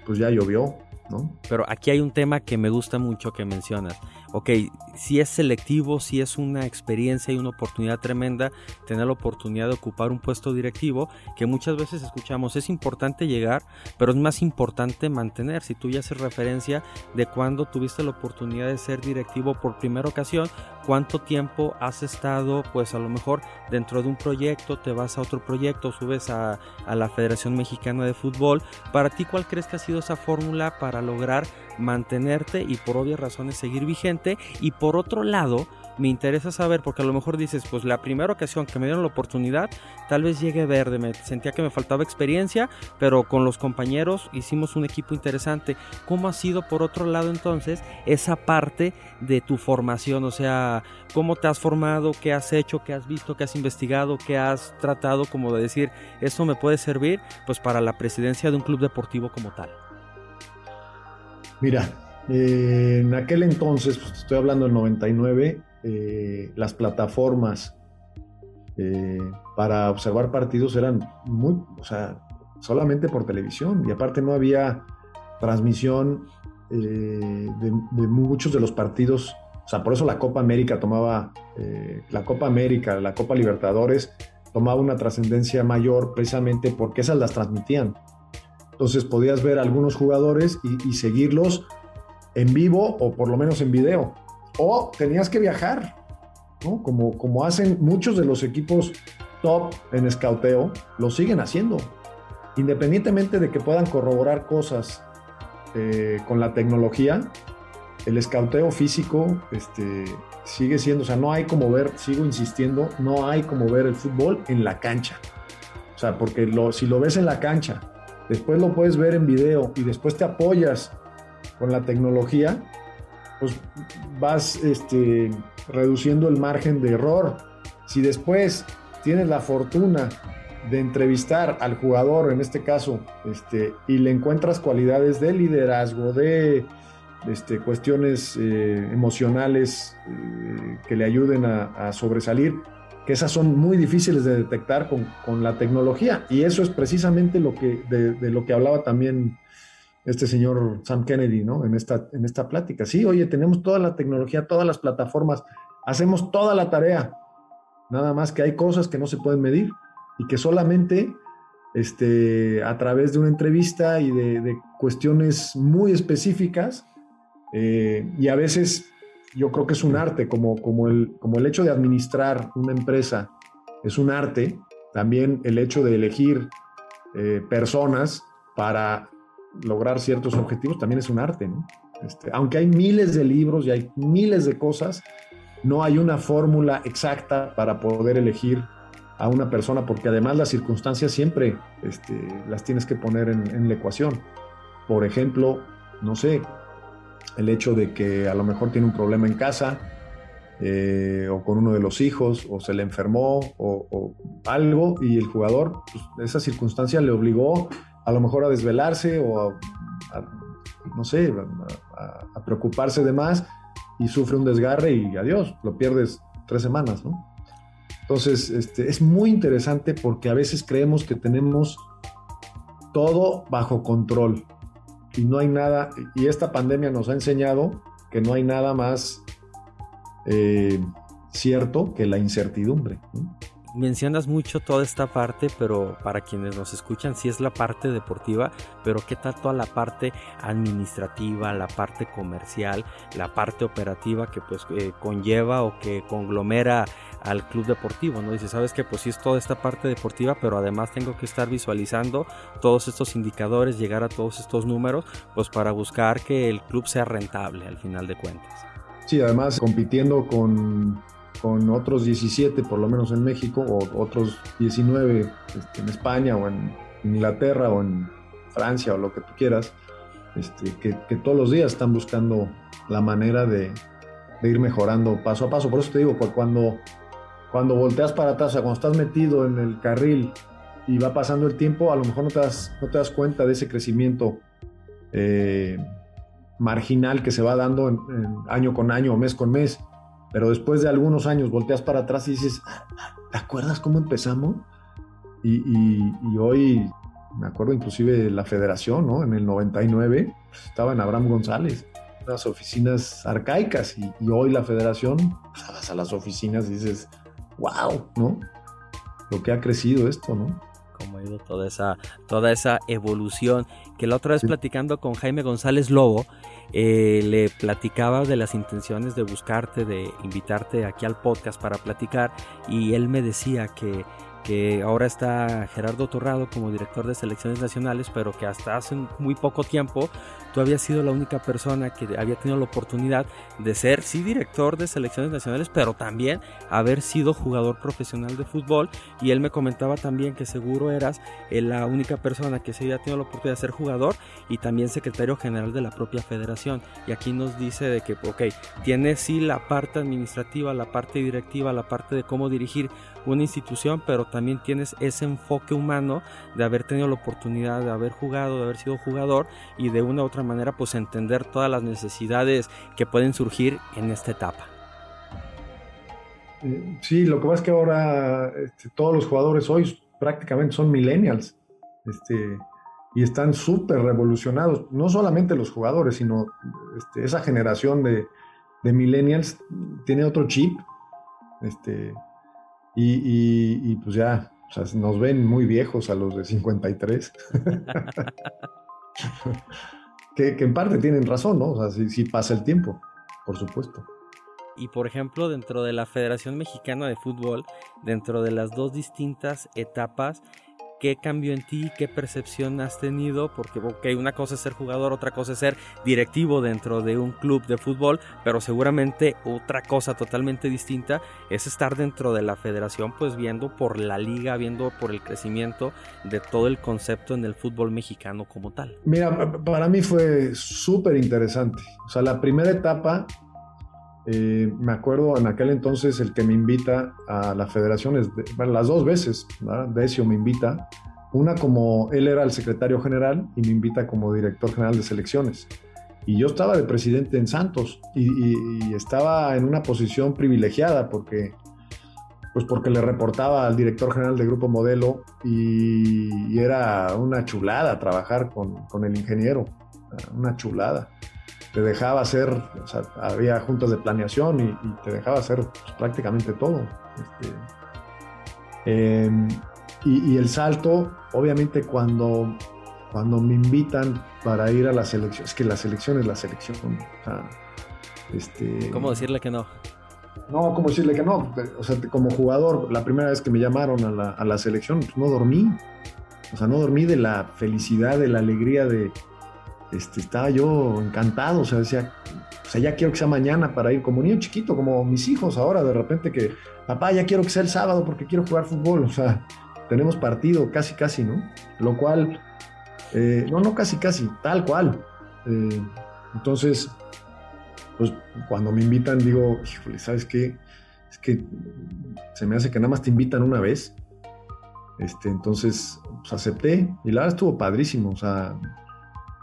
pues ya llovió, ¿no? Pero aquí hay un tema que me gusta mucho que mencionas. Ok, si es selectivo, si es una experiencia y una oportunidad tremenda tener la oportunidad de ocupar un puesto directivo, que muchas veces escuchamos, es importante llegar, pero es más importante mantener. Si tú ya haces referencia de cuando tuviste la oportunidad de ser directivo por primera ocasión, cuánto tiempo has estado, pues a lo mejor dentro de un proyecto, te vas a otro proyecto, subes a, a la Federación Mexicana de Fútbol. Para ti, ¿cuál crees que ha sido esa fórmula para lograr mantenerte y por obvias razones seguir vigente? Y por otro lado, me interesa saber, porque a lo mejor dices, pues la primera ocasión que me dieron la oportunidad, tal vez llegué verde, me sentía que me faltaba experiencia, pero con los compañeros hicimos un equipo interesante. ¿Cómo ha sido por otro lado entonces esa parte de tu formación? O sea, ¿cómo te has formado? ¿Qué has hecho? ¿Qué has visto? ¿Qué has investigado? ¿Qué has tratado como de decir, esto me puede servir pues para la presidencia de un club deportivo como tal? Mira, eh, en aquel entonces, pues estoy hablando del 99, eh, las plataformas eh, para observar partidos eran muy, o sea, solamente por televisión y aparte no había transmisión de, de, muchos de los partidos, o sea, por eso la Copa América tomaba, la Copa América, la Copa Libertadores tomaba una trascendencia mayor precisamente porque esas las transmitían. Entonces podías ver a algunos jugadores y, seguirlos en vivo o por lo menos en video. O tenías que viajar. Como, como hacen muchos de los equipos top en escauteo, lo siguen haciendo. Independientemente de que puedan corroborar cosas eh, con la tecnología, el escauteo físico este, sigue siendo, o sea, no hay como ver, sigo insistiendo, no hay como ver el fútbol en la cancha. O sea, porque si lo ves en la cancha después lo puedes ver en video y después te apoyas con la tecnología, pues vas este, reduciendo el margen de error. Si después tienes la fortuna de entrevistar al jugador, en este caso, este, y le encuentras cualidades de liderazgo, de este, cuestiones eh, emocionales eh, que le ayuden a sobresalir, que esas son muy difíciles de detectar con, la tecnología. Y eso es precisamente lo que, de, lo que hablaba también este señor Sam Kennedy, ¿no? En esta, en esta plática. Sí, oye, tenemos toda la tecnología, todas las plataformas, hacemos toda la tarea. Nada más que hay cosas que no se pueden medir y que solamente este, a través de una entrevista y de, cuestiones muy específicas eh, y a veces yo creo que es un arte, como, como, el, como el hecho de administrar una empresa es un arte, también el hecho de elegir eh, personas para lograr ciertos objetivos también es un arte, este, aunque hay miles de libros y hay miles de cosas, no hay una fórmula exacta para poder elegir a una persona, porque además las circunstancias siempre este, las tienes que poner en la ecuación. Por ejemplo, no sé, el hecho de que a lo mejor tiene un problema en casa eh, o con uno de los hijos o se le enfermó o, algo y el jugador, pues, esa circunstancia le obligó a lo mejor a desvelarse o a, no sé, a, preocuparse de más y sufre un desgarre y adiós, lo pierdes tres semanas, ¿no? Entonces, este, es muy interesante porque a veces creemos que tenemos todo bajo control y no hay nada, y esta pandemia nos ha enseñado que no hay nada más eh, cierto que la incertidumbre. Mencionas mucho toda esta parte, pero para quienes nos escuchan, sí es la parte deportiva, pero ¿qué tal toda la parte administrativa, la parte comercial, la parte operativa que pues eh, conlleva o que conglomera al club deportivo, ¿no? Dice, sabes que pues sí es toda esta parte deportiva, pero además tengo que estar visualizando todos estos indicadores, llegar a todos estos números, pues para buscar que el club sea rentable al final de cuentas. Sí, además compitiendo con, con otros 17, por lo menos en México, o otros 19 este, en España o en Inglaterra o en Francia o lo que tú quieras, este, que, todos los días están buscando la manera de, de, ir mejorando paso a paso. Por eso te digo, cuando cuando volteas para atrás, o sea, cuando estás metido en el carril y va pasando el tiempo, a lo mejor no te das, no te das cuenta de ese crecimiento eh, marginal que se va dando en, año con año o mes con mes. Pero después de algunos años volteas para atrás y dices, ¿te acuerdas cómo empezamos? Y, y, hoy, me acuerdo inclusive de la federación, ¿no? En el 99, pues, estaba en Abraham González. unas oficinas arcaicas y, hoy la federación, pues, vas a las oficinas y dices, wow, ¿no? Lo que ha crecido esto, ¿no? Cómo ha ido toda esa, toda esa evolución. Que la otra vez platicando con Jaime González Lobo, eh, le platicaba de las intenciones de buscarte, de invitarte aquí al podcast para platicar y él me decía que que ahora está Gerardo Torrado como director de selecciones nacionales, pero que hasta hace muy poco tiempo tú habías sido la única persona que había tenido la oportunidad de ser, sí, director de selecciones nacionales, pero también haber sido jugador profesional de fútbol. Y él me comentaba también que seguro eras eh, la única persona que se había tenido la oportunidad de ser jugador y también secretario general de la propia federación. Y aquí nos dice de que, ok, tiene sí la parte administrativa, la parte directiva, la parte de cómo dirigir una institución, pero también tienes ese enfoque humano de haber tenido la oportunidad de haber jugado, de haber sido jugador y de una u otra manera pues entender todas las necesidades que pueden surgir en esta etapa. Eh, sí, lo que pasa es que ahora este, todos los jugadores hoy prácticamente son millennials este, y están súper revolucionados, no solamente los jugadores, sino este, esa generación de, de millennials tiene otro chip. Este, y, pues ya, nos ven muy viejos a los de 53. <laughs> que, que, en parte tienen razón, ¿no? O sea, si pasa el tiempo, por supuesto. Y por ejemplo, dentro de la Federación Mexicana de Fútbol, dentro de las dos distintas etapas, qué cambió en ti, qué percepción has tenido, porque ok, una cosa es ser jugador, otra cosa es ser directivo dentro de un club de fútbol, pero seguramente otra cosa totalmente distinta es estar dentro de la federación, pues viendo por la liga, viendo por el crecimiento de todo el concepto en el fútbol mexicano como tal. Mira, para mí fue súper interesante. O sea, la primera etapa eh, me acuerdo en aquel entonces el que me invita a la federación, es las dos veces, Decio me invita, una como él era el secretario general y me invita como director general de selecciones. Y yo estaba de presidente en Santos y, estaba en una posición privilegiada porque, pues porque le reportaba al director general de Grupo Modelo y, era una chulada trabajar con, con el ingeniero, una chulada te dejaba hacer, o sea, había juntas de planeación y, te dejaba hacer pues, prácticamente todo. Este, em, y, el salto, obviamente cuando, cuando me invitan para ir a la selección, es que la selección es la selección. este, ¿Cómo decirle que no? No, ¿cómo decirle que no? O sea, como jugador, la primera vez que me llamaron a la, a la selección, pues no dormí. O sea, no dormí de la felicidad, de la alegría de, este, estaba yo encantado, o sea, decía, o sea, ya quiero que sea mañana para ir como niño chiquito, como mis hijos ahora, de repente que, papá, ya quiero que sea el sábado porque quiero jugar fútbol, o sea, tenemos partido, casi, casi, ¿no? Lo cual, eh, no, no, casi, casi, tal cual. Eh, entonces, pues cuando me invitan digo, híjole, ¿sabes qué? Es que se me hace que nada más te invitan una vez. Este, entonces, pues acepté y la verdad estuvo padrísimo, o sea,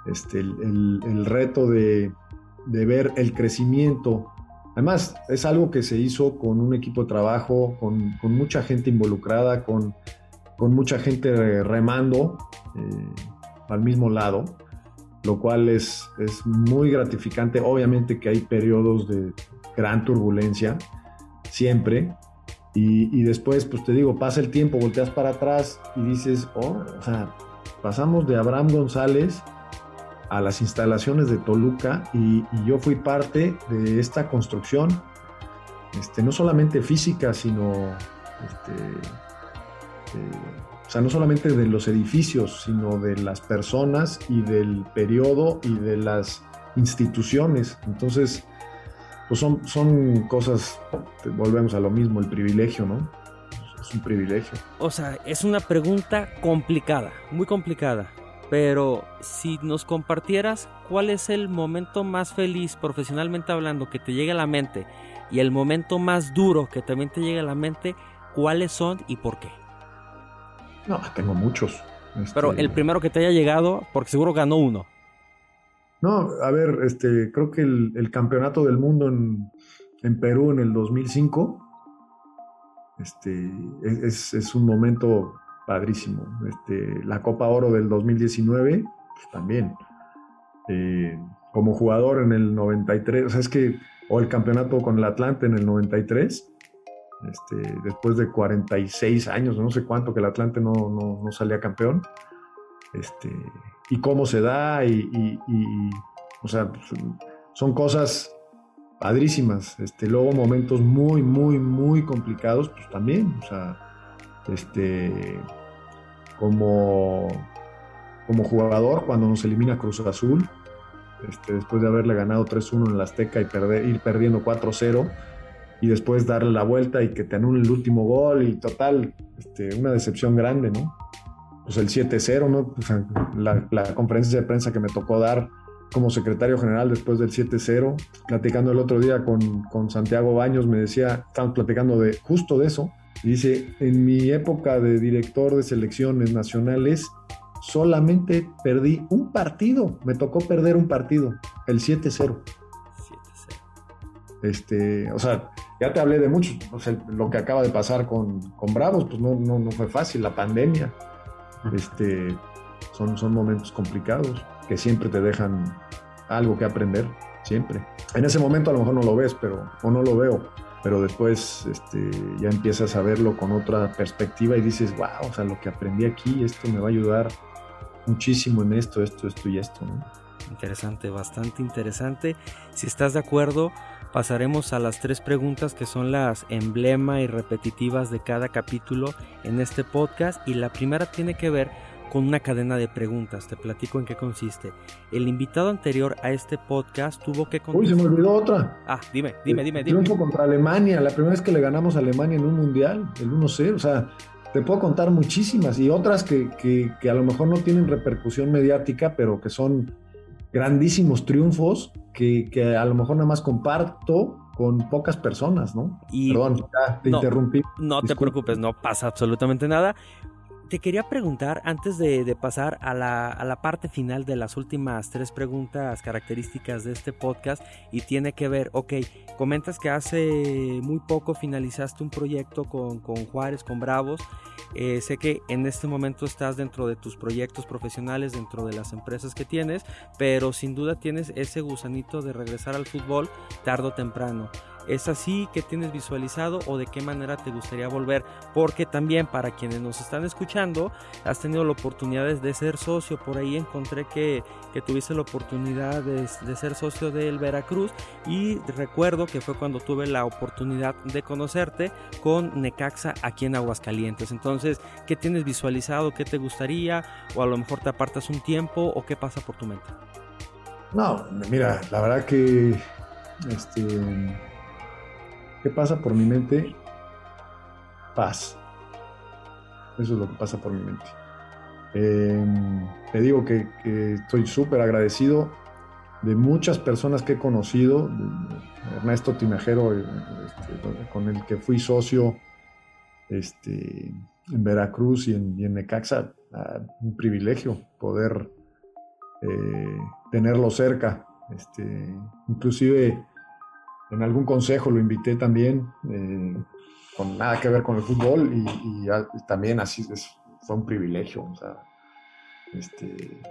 este, el, reto de, ver el crecimiento. Además, es algo que se hizo con un equipo de trabajo, con, mucha gente involucrada, con, mucha gente remando eh, al mismo lado, lo cual es, es muy gratificante. Obviamente que hay periodos de gran turbulencia, siempre, y, y, después, pues te digo, pasa el tiempo, volteas para atrás y dices, oh, o sea, pasamos de Abraham González a las instalaciones de Toluca y, yo fui parte de esta construcción, este, no solamente física, sino, este, eh, o sea, no solamente de los edificios, sino de las personas y del periodo y de las instituciones. Entonces, pues son, son cosas, volvemos a lo mismo, el privilegio, ¿no? Es un privilegio. O sea, es una pregunta complicada, muy complicada pero si nos compartieras cuál es el momento más feliz profesionalmente hablando que te llegue a la mente y el momento más duro que también te llegue a la mente, ¿cuáles son y por qué? No, tengo muchos. Pero el primero que te haya llegado, porque seguro ganó uno. No, a ver, este, creo que el, campeonato del mundo en, Perú en el 2005 este, es, es un momento padrísimo. Este, la Copa Oro del 2019, pues también. Eh, como jugador en el 93, o sea, es que, o el campeonato con el Atlante en el 93, este, después de 46 años, no sé cuánto que el Atlante no, no, salía campeón, este, y cómo se da, y, o sea, son cosas padrísimas. Este, luego momentos muy, muy, muy complicados, pues también, o sea, este, como, como jugador, cuando nos elimina Cruz Azul, este, después de haberle ganado 3-1 en la Azteca y perder, ir perdiendo 4-0, y después darle la vuelta y que te anule el último gol, y total, este, una decepción grande, ¿no? Pues el 7-0, ¿no? la, la conferencia de prensa que me tocó dar como secretario general después del 7-0, platicando el otro día con, con, Santiago Baños, me decía, estamos platicando de justo de eso, dice, en mi época de director de selecciones nacionales, solamente perdí un partido, me tocó perder un partido, el 7-0. Este, o sea, ya te hablé de mucho, o sea, lo que acaba de pasar con, con Bravos, pues no, no, no, fue fácil, la pandemia, este, son, son momentos complicados que siempre te dejan algo que aprender, siempre. En ese momento a lo mejor no lo ves, pero, o no lo veo, pero después este, ya empiezas a verlo con otra perspectiva y dices, wow, o sea, lo que aprendí aquí, esto me va a ayudar muchísimo en esto, esto, esto y esto, ¿no? Interesante, bastante interesante. Si estás de acuerdo, pasaremos a las tres preguntas que son las emblema y repetitivas de cada capítulo en este podcast. Y la primera tiene que ver con una cadena de preguntas. Te platico en qué consiste. El invitado anterior a este podcast tuvo que Uy, se me olvidó otra. Ah, dime, dime, dime. dime. Triunfo contra Alemania, la primera vez que le ganamos a Alemania en un mundial, el 1-0. O sea, te puedo contar muchísimas y otras que, que, que, a lo mejor no tienen repercusión mediática, pero que son grandísimos triunfos que, que a lo mejor nada más comparto con pocas personas, ¿no? Perdón, ya te interrumpí. No te preocupes, no pasa absolutamente nada te quería preguntar, antes de, pasar a la, parte final de las últimas tres preguntas características de este podcast, y tiene que ver, ok, comentas que hace muy poco finalizaste un proyecto con, Juárez, con Bravos. Eh, sé que en este momento estás dentro de tus proyectos profesionales, dentro de las empresas que tienes, pero sin duda tienes ese gusanito de regresar al fútbol tarde o temprano. ¿Es así que tienes visualizado o de qué manera te gustaría volver? Porque también para quienes nos están escuchando, has tenido la oportunidad de ser socio. Por ahí encontré que, que tuviste la oportunidad de, ser socio del Veracruz y recuerdo que fue cuando tuve la oportunidad de conocerte con Necaxa aquí en Aguascalientes. Entonces, ¿qué tienes visualizado? ¿Qué te gustaría? O a lo mejor te apartas un tiempo o qué pasa por tu mente? No, mira, la verdad que este ¿Qué pasa por mi mente? Paz. Eso es lo que pasa por mi mente. Em, te digo que, estoy súper agradecido de muchas personas que he conocido. Ernesto Tinajero, este, con el que fui socio este, en Veracruz y en, Necaxa. Ah, un privilegio poder eh, tenerlo cerca. Este, inclusive en algún consejo lo invité también, eh, con nada que ver con el fútbol, y, también así fue un privilegio. este,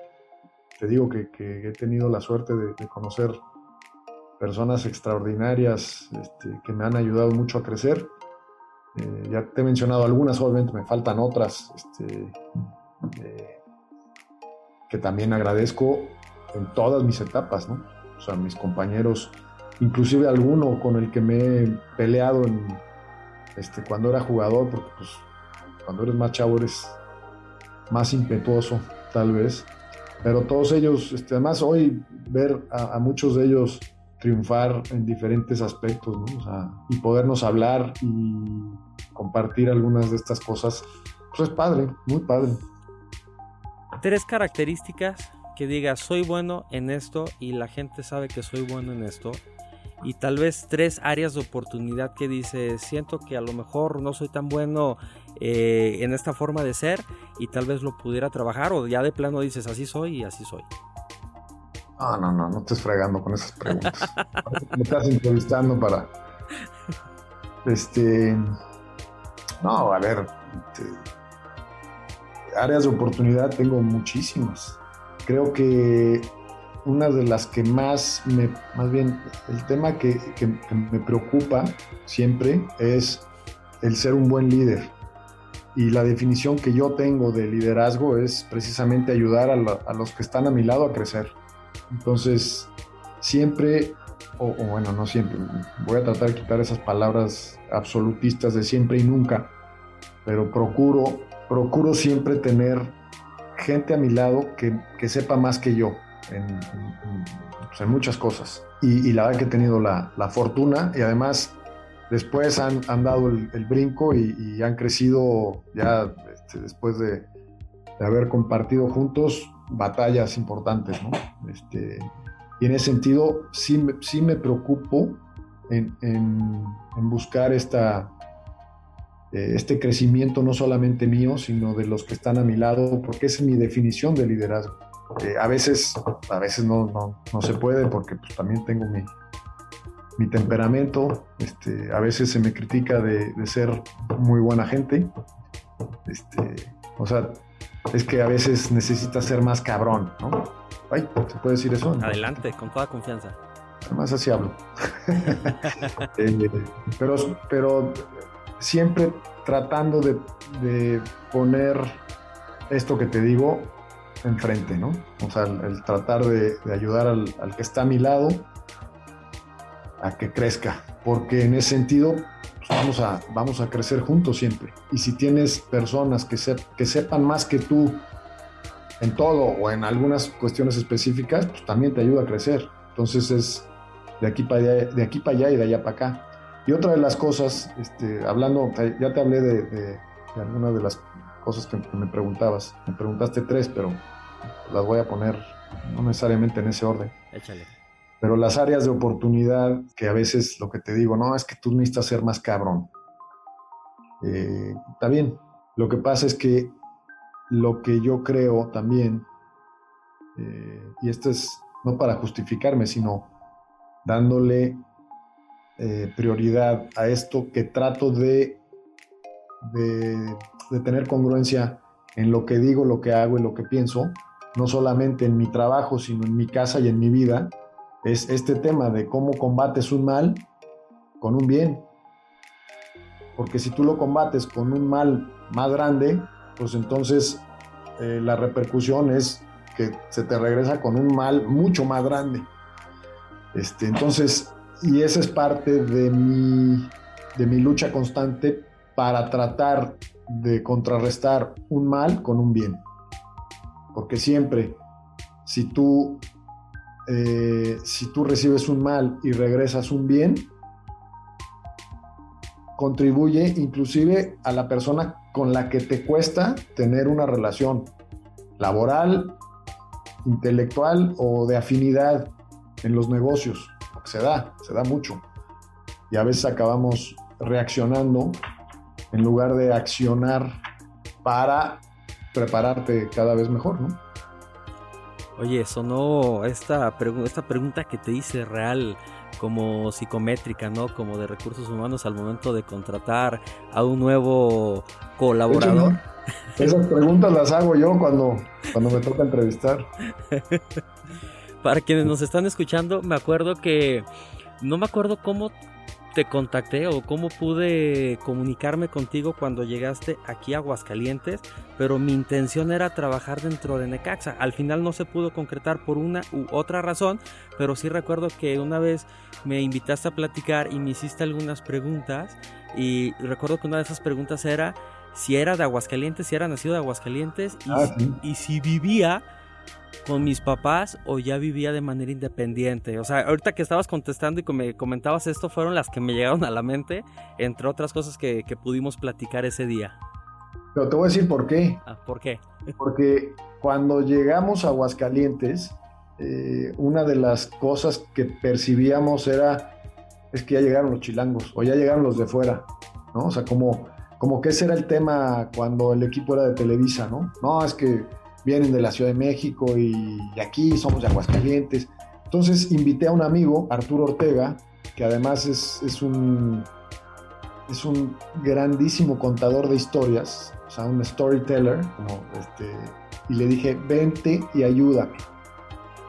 te digo que, he tenido la suerte de, conocer personas extraordinarias este, que me han ayudado mucho a crecer. Eh, ya te he mencionado algunas, obviamente me faltan otras este, eh, que también agradezco en todas mis etapas, ¿no? O sea, mis compañeros inclusive alguno con el que me he peleado este, cuando era jugador, porque pues, cuando eres más chavo eres más impetuoso, tal vez. Pero todos ellos, este, además hoy ver a, muchos de ellos triunfar en diferentes aspectos, y podernos hablar y compartir algunas de estas cosas, pues es padre, muy padre. Tres características que digas soy bueno en esto y la gente sabe que soy bueno en esto y tal vez tres áreas de oportunidad que dice siento que a lo mejor no soy tan bueno eh, en esta forma de ser y tal vez lo pudiera trabajar o ya de plano dices así soy y así soy. No, no, no, no estés fregando con esas preguntas. <laughs> <laughs> Me estás entrevistando para... Este... No, a ver, este, áreas de oportunidad tengo muchísimas. Creo que una de las que más me, más bien, el tema que, que, me preocupa siempre es el ser un buen líder. Y la definición que yo tengo de liderazgo es precisamente ayudar a, los que están a mi lado a crecer. Entonces, siempre, o, o, bueno, no siempre, voy a tratar de quitar esas palabras absolutistas de siempre y nunca, pero procuro, procuro siempre tener gente a mi lado que, que sepa más que yo pues en muchas cosas. Y, la verdad que he tenido la, la fortuna y además después han, han dado el, brinco y, han crecido ya este, después de, de, haber compartido juntos batallas importantes. Este, y en ese sentido sí, sí me preocupo en, en, en buscar esta, eh, este crecimiento no solamente mío, sino de los que están a mi lado, porque esa es mi definición de liderazgo. Eh, a veces, a veces no, no, no, se puede porque pues, también tengo mi, mi temperamento, este, a veces se me critica de, de ser muy buena gente, este, o sea, es que a veces necesitas ser más cabrón, ¿no? Ay, ¿se puede decir eso? Adelante, con toda confianza. Además así hablo. <laughs> eh, pero, pero siempre tratando de, de, poner esto que te digo enfrente, ¿no? O sea, el, tratar de, ayudar al, al, que está a mi lado a que crezca, porque en ese sentido pues vamos, a, vamos a crecer juntos siempre. Y si tienes personas que, se, que sepan más que tú en todo o en algunas cuestiones específicas, pues también te ayuda a crecer. Entonces es de aquí para allá, de aquí para allá y de allá para acá. Y otra de las cosas, este, hablando, ya te hablé de, de, de algunas de las cosas que me preguntabas. Me preguntaste tres, pero las voy a poner no necesariamente en ese orden. Échale. Pero las áreas de oportunidad, que a veces lo que te digo, no, es que tú necesitas ser más cabrón. Eh, está bien. Lo que pasa es que lo que yo creo también, eh, y esto es no para justificarme, sino dándole eh, prioridad a esto que trato de, de, tener congruencia en lo que digo, lo que hago y lo que pienso, no solamente en mi trabajo, sino en mi casa y en mi vida, es este tema de cómo combates un mal con un bien. Porque si tú lo combates con un mal más grande, pues entonces eh, la repercusión es que se te regresa con un mal mucho más grande. Este, entonces, y esa es parte de mi, de mi lucha constante para tratar de contrarrestar un mal con un bien. Porque siempre, si tú, eh, si tú recibes un mal y regresas un bien, contribuye inclusive a la persona con la que te cuesta tener una relación laboral, intelectual o de afinidad en los negocios. Se da, se da mucho. Y a veces acabamos reaccionando en lugar de accionar para prepararte cada vez mejor, ¿no? Oye, sonó esta, pregu esta pregunta que te hice real como psicométrica, ¿no? Como de recursos humanos al momento de contratar a un nuevo colaborador. Esas preguntas las hago yo cuando, cuando me toca entrevistar. <laughs> Para quienes nos están escuchando, me acuerdo que no me acuerdo cómo te contacté o cómo pude comunicarme contigo cuando llegaste aquí a Aguascalientes, pero mi intención era trabajar dentro de Necaxa. Al final no se pudo concretar por una u otra razón, pero sí recuerdo que una vez me invitaste a platicar y me hiciste algunas preguntas y recuerdo que una de esas preguntas era si era de Aguascalientes, si era nacido de Aguascalientes y, ah, sí. y si vivía con mis papás o ya vivía de manera independiente. O sea, ahorita que estabas contestando y me comentabas esto, fueron las que me llegaron a la mente, entre otras cosas que, que pudimos platicar ese día. Pero te voy a decir por qué. Ah, ¿Por qué? Porque cuando llegamos a Aguascalientes, eh, una de las cosas que percibíamos era, es que ya llegaron los chilangos o ya llegaron los de fuera, ¿no? O sea, como, como que ese era el tema cuando el equipo era de Televisa, ¿no? No, es que vienen de la Ciudad de México y, aquí somos de Aguascalientes. Entonces invité a un amigo, Arturo Ortega, que además es, es, un, es un grandísimo contador de historias, o sea, un storyteller, este, y le dije, vente y ayúdame.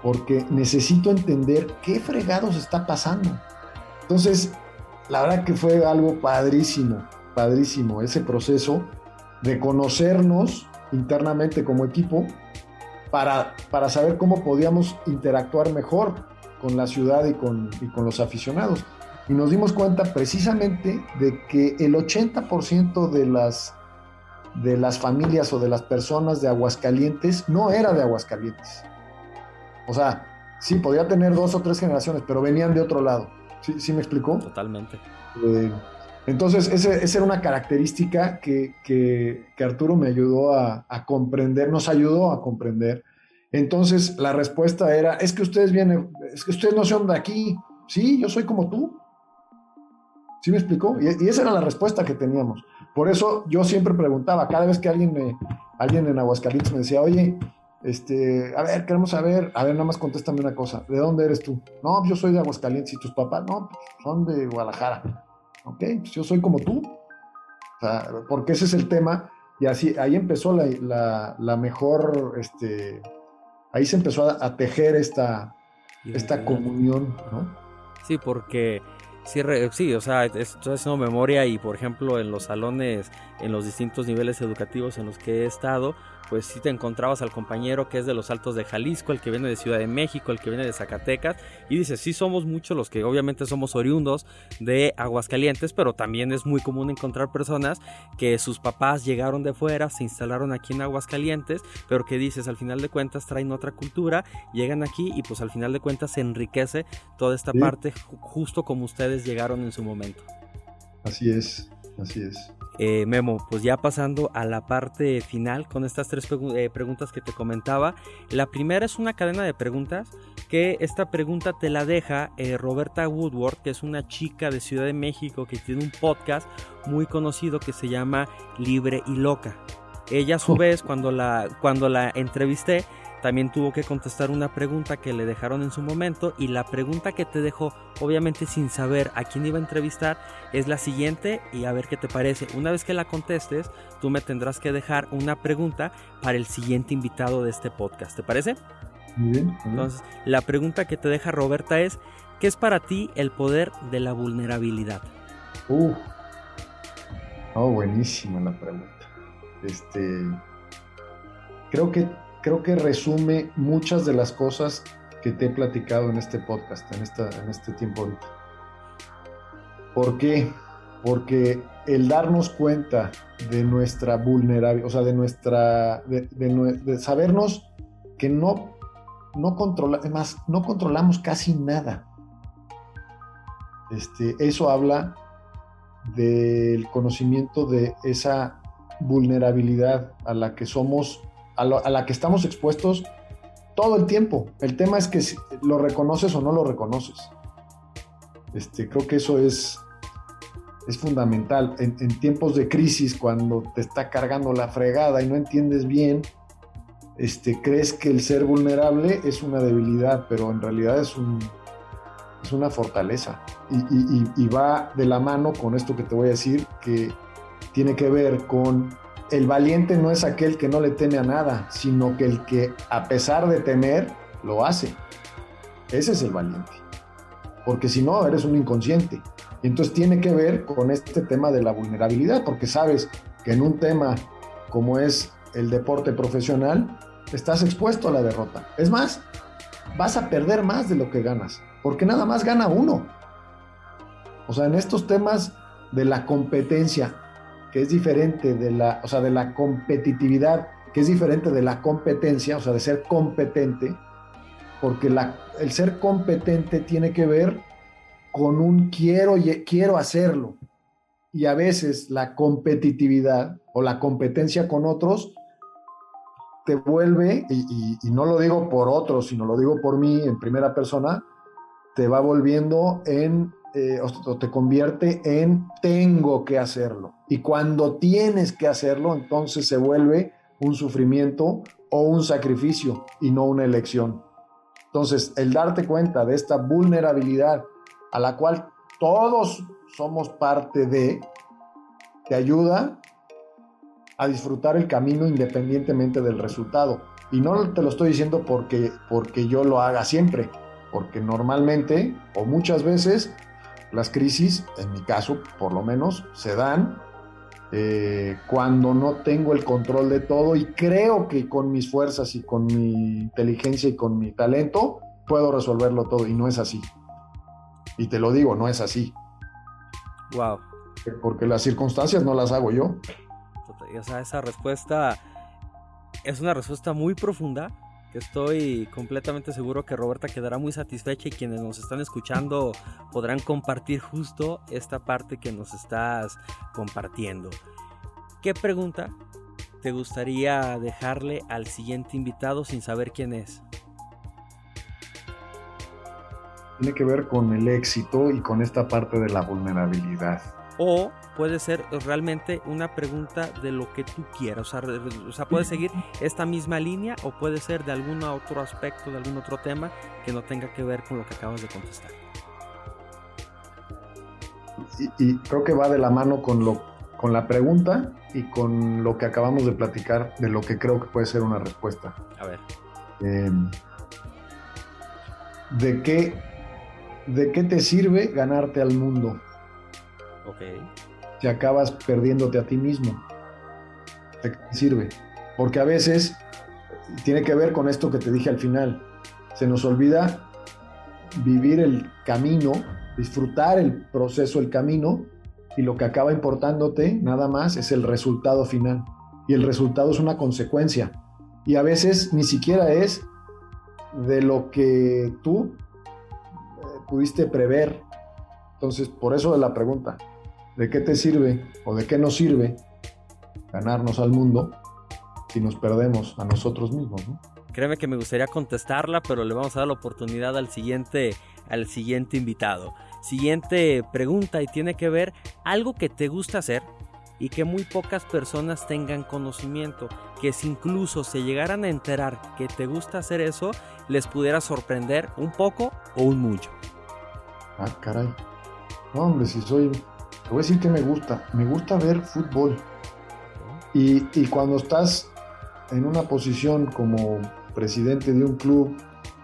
porque necesito entender qué fregados está pasando. Entonces, la verdad que fue algo padrísimo, padrísimo ese proceso de conocernos internamente como equipo para, para saber cómo podíamos interactuar mejor con la ciudad y con, y con los aficionados. Y nos dimos cuenta precisamente de que el 80% de las, de las familias o de las personas de Aguascalientes no era de Aguascalientes. O sea, sí, podía tener dos o tres generaciones, pero venían de otro lado. ¿Sí, sí me explicó? Totalmente. Eh, entonces, esa era una característica que, que, Arturo me ayudó a, comprender, nos ayudó a comprender. Entonces, la respuesta era, es que ustedes vienen, es que ustedes no son de aquí. Sí, yo soy como tú. ¿Sí me explicó? Y, esa era la respuesta que teníamos. Por eso yo siempre preguntaba, cada vez que alguien, me, alguien en Aguascalientes me decía, oye, este, a ver, queremos saber, a ver, nada más contéstame una cosa, ¿de dónde eres tú? No, yo soy de Aguascalientes y tus papás, no, pues son de Guadalajara. Ok, pues yo soy como tú. O sea, porque ese es el tema. Y así, ahí empezó la, la, la mejor, este, ahí se empezó a, a tejer esta, esta comunión, ¿no? Sí, porque Sí, sí, o sea, estoy haciendo memoria y por ejemplo en los salones, en los distintos niveles educativos en los que he estado, pues sí te encontrabas al compañero que es de los Altos de Jalisco, el que viene de Ciudad de México, el que viene de Zacatecas, y dices, sí somos muchos los que obviamente somos oriundos de Aguascalientes, pero también es muy común encontrar personas que sus papás llegaron de fuera, se instalaron aquí en Aguascalientes, pero que dices, al final de cuentas traen otra cultura, llegan aquí y pues al final de cuentas se enriquece toda esta sí. parte justo como ustedes llegaron en su momento. Así es, así es. Eh, Memo, pues ya pasando a la parte final con estas tres eh, preguntas que te comentaba. La primera es una cadena de preguntas que esta pregunta te la deja eh, Roberta Woodward, que es una chica de Ciudad de México que tiene un podcast muy conocido que se llama Libre y Loca. Ella a su vez, cuando la, cuando la entrevisté, también tuvo que contestar una pregunta que le dejaron en su momento y la pregunta que te dejó, obviamente sin saber a quién iba a entrevistar, es la siguiente y a ver qué te parece. Una vez que la contestes, tú me tendrás que dejar una pregunta para el siguiente invitado de este podcast. ¿Te parece? Muy bien, muy bien. Entonces, la pregunta que te deja Roberta es, ¿qué es para ti el poder de la vulnerabilidad? Uh, oh, buenísima la pregunta. Este, creo que creo que resume muchas de las cosas que te he platicado en este podcast, en, esta, en este tiempo ahorita. ¿Por qué? Porque el darnos cuenta de nuestra vulnerabilidad, o sea, de nuestra, de, sabernos que no, no controlamos, además, no controlamos casi nada. Este, eso habla del conocimiento de esa vulnerabilidad a la que somos a, la que estamos expuestos todo el tiempo. El tema es que lo reconoces o no lo reconoces. Este, creo que eso es, es fundamental. En, tiempos de crisis, cuando te está cargando la fregada y no entiendes bien, este, crees que el ser vulnerable es una debilidad, pero en realidad es, un, es una fortaleza. Y, y va de la mano con esto que te voy a decir, que tiene que ver con el valiente no es aquel que no le teme a nada, sino que el que a pesar de temer, lo hace. Ese es el valiente. Porque si no, eres un inconsciente. Y entonces tiene que ver con este tema de la vulnerabilidad, porque sabes que en un tema como es el deporte profesional, estás expuesto a la derrota. Es más, vas a perder más de lo que ganas, porque nada más gana uno. O sea, en estos temas de la competencia, que es diferente de la, o sea, de la competitividad, que es diferente de la competencia, o sea, de ser competente, porque la, el ser competente tiene que ver con un quiero, quiero hacerlo. Y a veces la competitividad o la competencia con otros te vuelve, y, no lo digo por otros, sino lo digo por mí en primera persona, te va volviendo en eh, o, te convierte en tengo que hacerlo. Y cuando tienes que hacerlo, entonces se vuelve un sufrimiento o un sacrificio y no una elección. Entonces, el darte cuenta de esta vulnerabilidad a la cual todos somos parte de, te ayuda a disfrutar el camino independientemente del resultado. Y no te lo estoy diciendo porque, porque yo lo haga siempre, porque normalmente o muchas veces las crisis, en mi caso por lo menos, se dan eh, cuando no tengo el control de todo y creo que con mis fuerzas y con mi inteligencia y con mi talento puedo resolverlo todo y no es así. Y te lo digo, no es así. Wow. Porque las circunstancias no las hago yo. O sea, esa respuesta es una respuesta muy profunda estoy completamente seguro que Roberta quedará muy satisfecha y quienes nos están escuchando podrán compartir justo esta parte que nos estás compartiendo. ¿Qué pregunta te gustaría dejarle al siguiente invitado sin saber quién es? Tiene que ver con el éxito y con esta parte de la vulnerabilidad. O puede ser realmente una pregunta de lo que tú quieras. O sea, puede seguir esta misma línea o puede ser de algún otro aspecto, de algún otro tema que no tenga que ver con lo que acabas de contestar. Y, creo que va de la mano con, lo, con la pregunta y con lo que acabamos de platicar de lo que creo que puede ser una respuesta. A ver. Em, ¿de, qué, ¿De qué te sirve ganarte al mundo? Ok te acabas perdiéndote a ti mismo. ¿De qué sirve? Porque a veces tiene que ver con esto que te dije al final. Se nos olvida vivir el camino, disfrutar el proceso, el camino, y lo que acaba importándote nada más es el resultado final. Y el resultado es una consecuencia. Y a veces ni siquiera es de lo que tú eh, pudiste prever. Entonces, por eso de la pregunta, ¿De qué te sirve o de qué nos sirve ganarnos al mundo si nos perdemos a nosotros mismos? Créeme que me gustaría contestarla, pero le vamos a dar la oportunidad al siguiente, al siguiente invitado. Siguiente pregunta y tiene que ver algo que te gusta hacer y que muy pocas personas tengan conocimiento, que si incluso se llegaran a enterar que te gusta hacer eso, les pudiera sorprender un poco o un mucho. Ah, caray. No, hombre, si soy te voy a decir que me gusta. Me gusta ver fútbol. Y, cuando estás en una posición como presidente de un club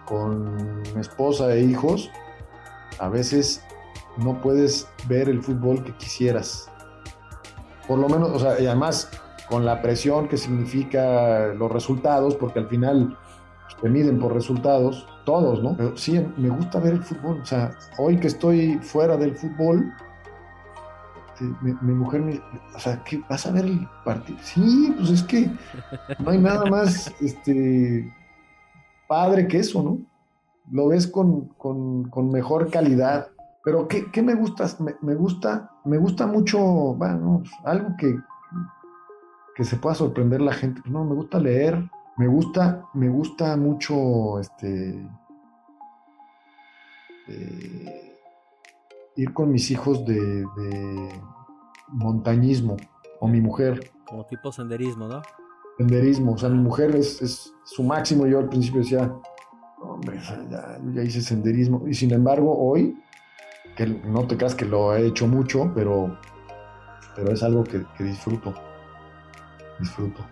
con esposa e hijos, a veces no puedes ver el fútbol que quisieras. Por lo menos, o sea, y además con la presión que significa los resultados, porque al final pues, te miden por resultados, todos, ¿no? Pero sí, me gusta ver el fútbol. O sea, hoy que estoy fuera del fútbol, este, mi, mujer me o sea, ¿qué, ¿vas a ver el partido? Sí, pues es que no hay nada más <laughs> este, padre que eso, ¿no? Lo ves con, mejor calidad. Pero ¿qué, me gusta? Me, gusta? Me gusta mucho, bueno, algo que, que se pueda sorprender la gente. No, me gusta leer, me gusta, me gusta mucho este eh, ir con mis hijos de, montañismo, o mi mujer. Como tipo senderismo, ¿no? Senderismo, o sea, mi mujer es, su máximo. Yo al principio decía, hombre, ya, ya, hice senderismo. Y sin embargo, hoy, que no te creas que lo he hecho mucho, pero, pero es algo que, que disfruto. Disfruto.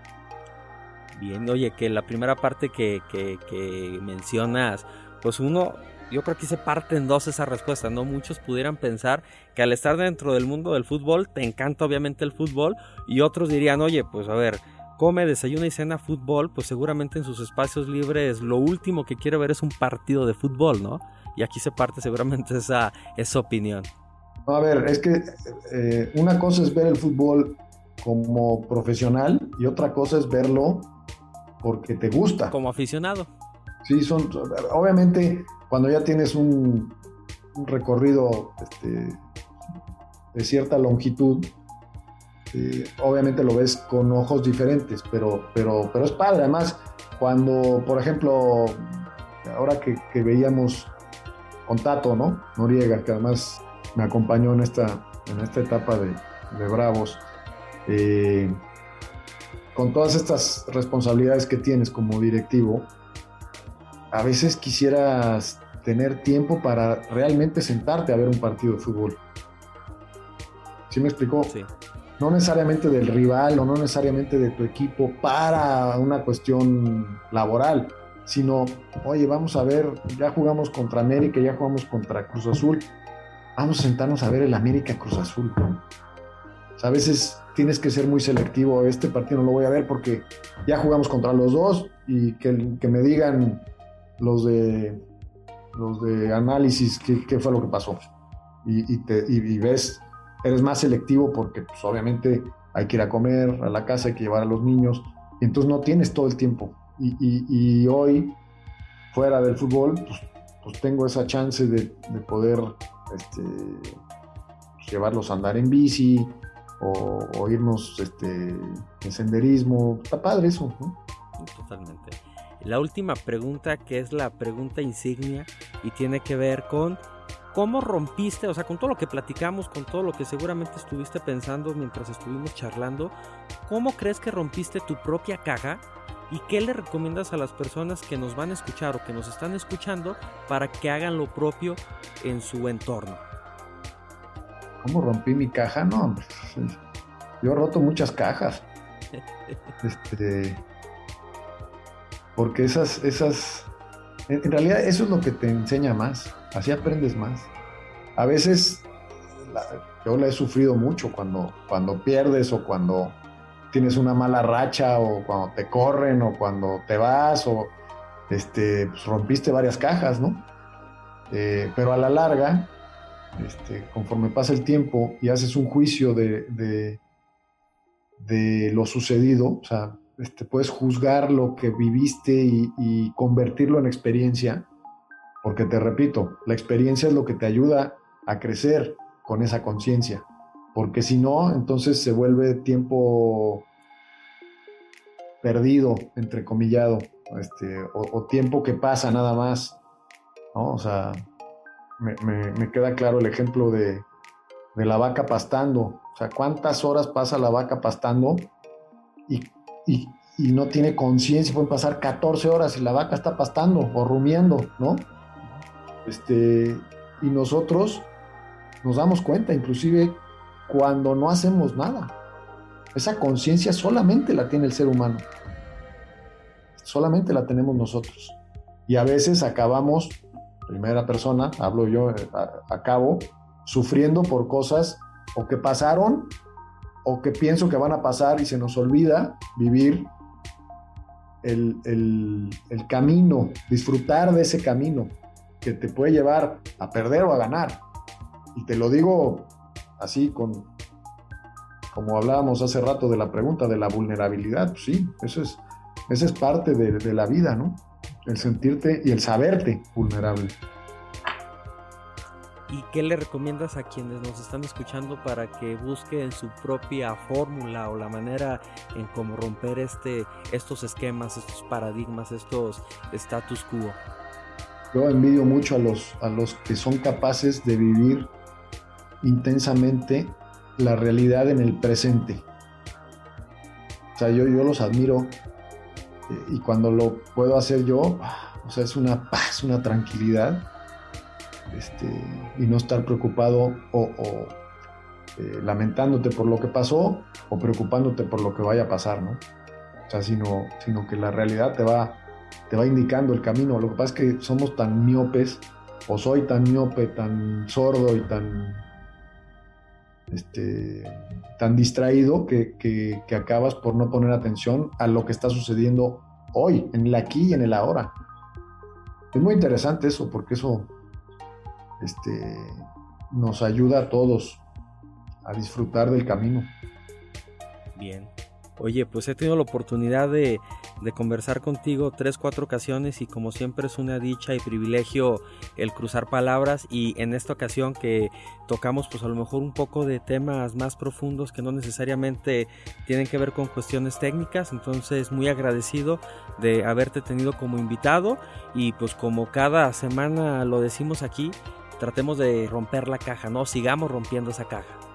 Bien, oye, que la primera parte que, que, que mencionas, pues uno yo creo que se parte en dos esa respuesta, ¿no? Muchos pudieran pensar que al estar dentro del mundo del fútbol te encanta obviamente el fútbol y otros dirían, oye, pues a ver, come, desayuna y cena fútbol, pues seguramente en sus espacios libres lo último que quiere ver es un partido de fútbol, ¿no? Y aquí se parte seguramente <laughs> esa, esa opinión. a ver, es que eh, una cosa es ver el fútbol como profesional y otra cosa es verlo porque te gusta. Como aficionado. Sí, son, obviamente cuando ya tienes un, recorrido este, de cierta longitud, eh, obviamente lo ves con ojos diferentes, pero, pero, pero es padre. Además, cuando, por ejemplo, ahora que, veíamos con Tato, ¿no? Noriega, que además me acompañó en esta, en esta etapa de, Bravos, eh, con todas estas responsabilidades que tienes como directivo, a veces quisieras tener tiempo para realmente sentarte a ver un partido de fútbol. ¿Sí me explicó? Sí. no necesariamente del rival o no necesariamente de tu equipo para una cuestión laboral, sino, oye, vamos a ver, ya jugamos contra América, ya jugamos contra Cruz Azul, vamos a sentarnos a ver el América Cruz Azul. a veces tienes que ser muy selectivo, este partido no lo voy a ver porque ya jugamos contra los dos y que, que me digan los de, los de análisis qué, fue lo que pasó. Y, te, y, ves, eres más selectivo porque pues, obviamente hay que ir a comer a la casa, hay que llevar a los niños, y entonces no tienes todo el tiempo. Y, hoy, fuera del fútbol, pues, pues tengo esa chance de, de poder este, pues, llevarlos a andar en bici o, irnos este, en senderismo. Está padre eso, ¿no? Totalmente. La última pregunta, que es la pregunta insignia y tiene que ver con cómo rompiste, o sea, con todo lo que platicamos, con todo lo que seguramente estuviste pensando mientras estuvimos charlando, ¿cómo crees que rompiste tu propia caja? ¿Y qué le recomiendas a las personas que nos van a escuchar o que nos están escuchando para que hagan lo propio en su entorno? ¿Cómo rompí mi caja? No, yo he roto muchas cajas. <laughs> este, porque esas, esas, en, realidad eso es lo que te enseña más, así aprendes más. A veces yo la he sufrido mucho cuando, cuando pierdes o cuando tienes una mala racha o cuando te corren o cuando te vas o este, pues, rompiste varias cajas, ¿no? Eh, pero a la larga, este, conforme pasa el tiempo y haces un juicio de, de, de lo sucedido, o sea, este, puedes juzgar lo que viviste y, convertirlo en experiencia, porque te repito, la experiencia es lo que te ayuda a crecer con esa conciencia, porque si no, entonces se vuelve tiempo perdido, entrecomillado, este, o, tiempo que pasa nada más. O sea, me, queda claro el ejemplo de, de la vaca pastando, o sea, cuántas horas pasa la vaca pastando y, no tiene conciencia, pueden pasar 14 horas y la vaca está pastando o rumiando, ¿no? Este, y nosotros nos damos cuenta, inclusive cuando no hacemos nada. Esa conciencia solamente la tiene el ser humano. Solamente la tenemos nosotros. Y a veces acabamos, primera persona, hablo yo, eh, acabo sufriendo por cosas o que pasaron o que pienso que van a pasar y se nos olvida vivir el, camino, disfrutar de ese camino que te puede llevar a perder o a ganar. Y te lo digo así con, como hablábamos hace rato de la pregunta de la vulnerabilidad, pues sí, eso es, es parte de, de la vida, ¿no? El sentirte y el saberte vulnerable. ¿Y qué le recomiendas a quienes nos están escuchando para que busquen su propia fórmula o la manera en cómo romper este, estos esquemas, estos paradigmas, estos status quo? Yo envidio mucho a los, a los que son capaces de vivir intensamente la realidad en el presente. O sea, yo, yo los admiro eh, y cuando lo puedo hacer yo, ah, o sea, es una paz, una tranquilidad este, y no estar preocupado o, eh, lamentándote por lo que pasó o preocupándote por lo que vaya a pasar, ¿no? O sea, sino, sino que la realidad te va, te va indicando el camino. Lo que pasa es que somos tan miopes, o soy tan miope, tan sordo y tan, este, tan distraído que, que, que acabas por no poner atención a lo que está sucediendo hoy, en el aquí y en el ahora. Es muy interesante eso, porque eso este, nos ayuda a todos a disfrutar del camino. Bien. Oye, pues he tenido la oportunidad de, conversar contigo tres, cuatro ocasiones y como siempre es una dicha y privilegio el cruzar palabras y en esta ocasión que tocamos pues a lo mejor un poco de temas más profundos que no necesariamente tienen que ver con cuestiones técnicas, entonces muy agradecido de haberte tenido como invitado y pues como cada semana lo decimos aquí, tratemos de romper la caja, ¿no? Sigamos rompiendo esa caja.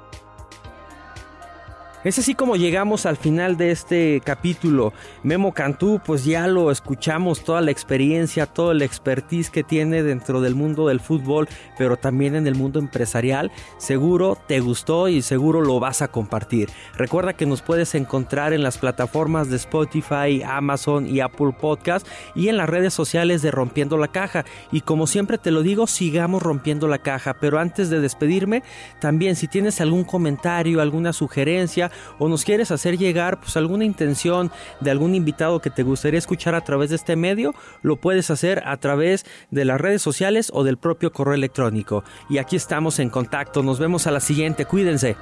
Es así como llegamos al final de este capítulo. Memo Cantú, pues ya lo escuchamos, toda la experiencia, todo el expertise que tiene dentro del mundo del fútbol, pero también en el mundo empresarial. Seguro te gustó y seguro lo vas a compartir. Recuerda que nos puedes encontrar en las plataformas de Spotify, Amazon y Apple Podcast y en las redes sociales de Rompiendo la Caja. Y como siempre te lo digo, sigamos rompiendo la caja. Pero antes de despedirme, también si tienes algún comentario, alguna sugerencia, o nos quieres hacer llegar pues alguna intención de algún invitado que te gustaría escuchar a través de este medio, lo puedes hacer a través de las redes sociales o del propio correo electrónico. Y aquí estamos en contacto. Nos vemos a la siguiente. Cuídense.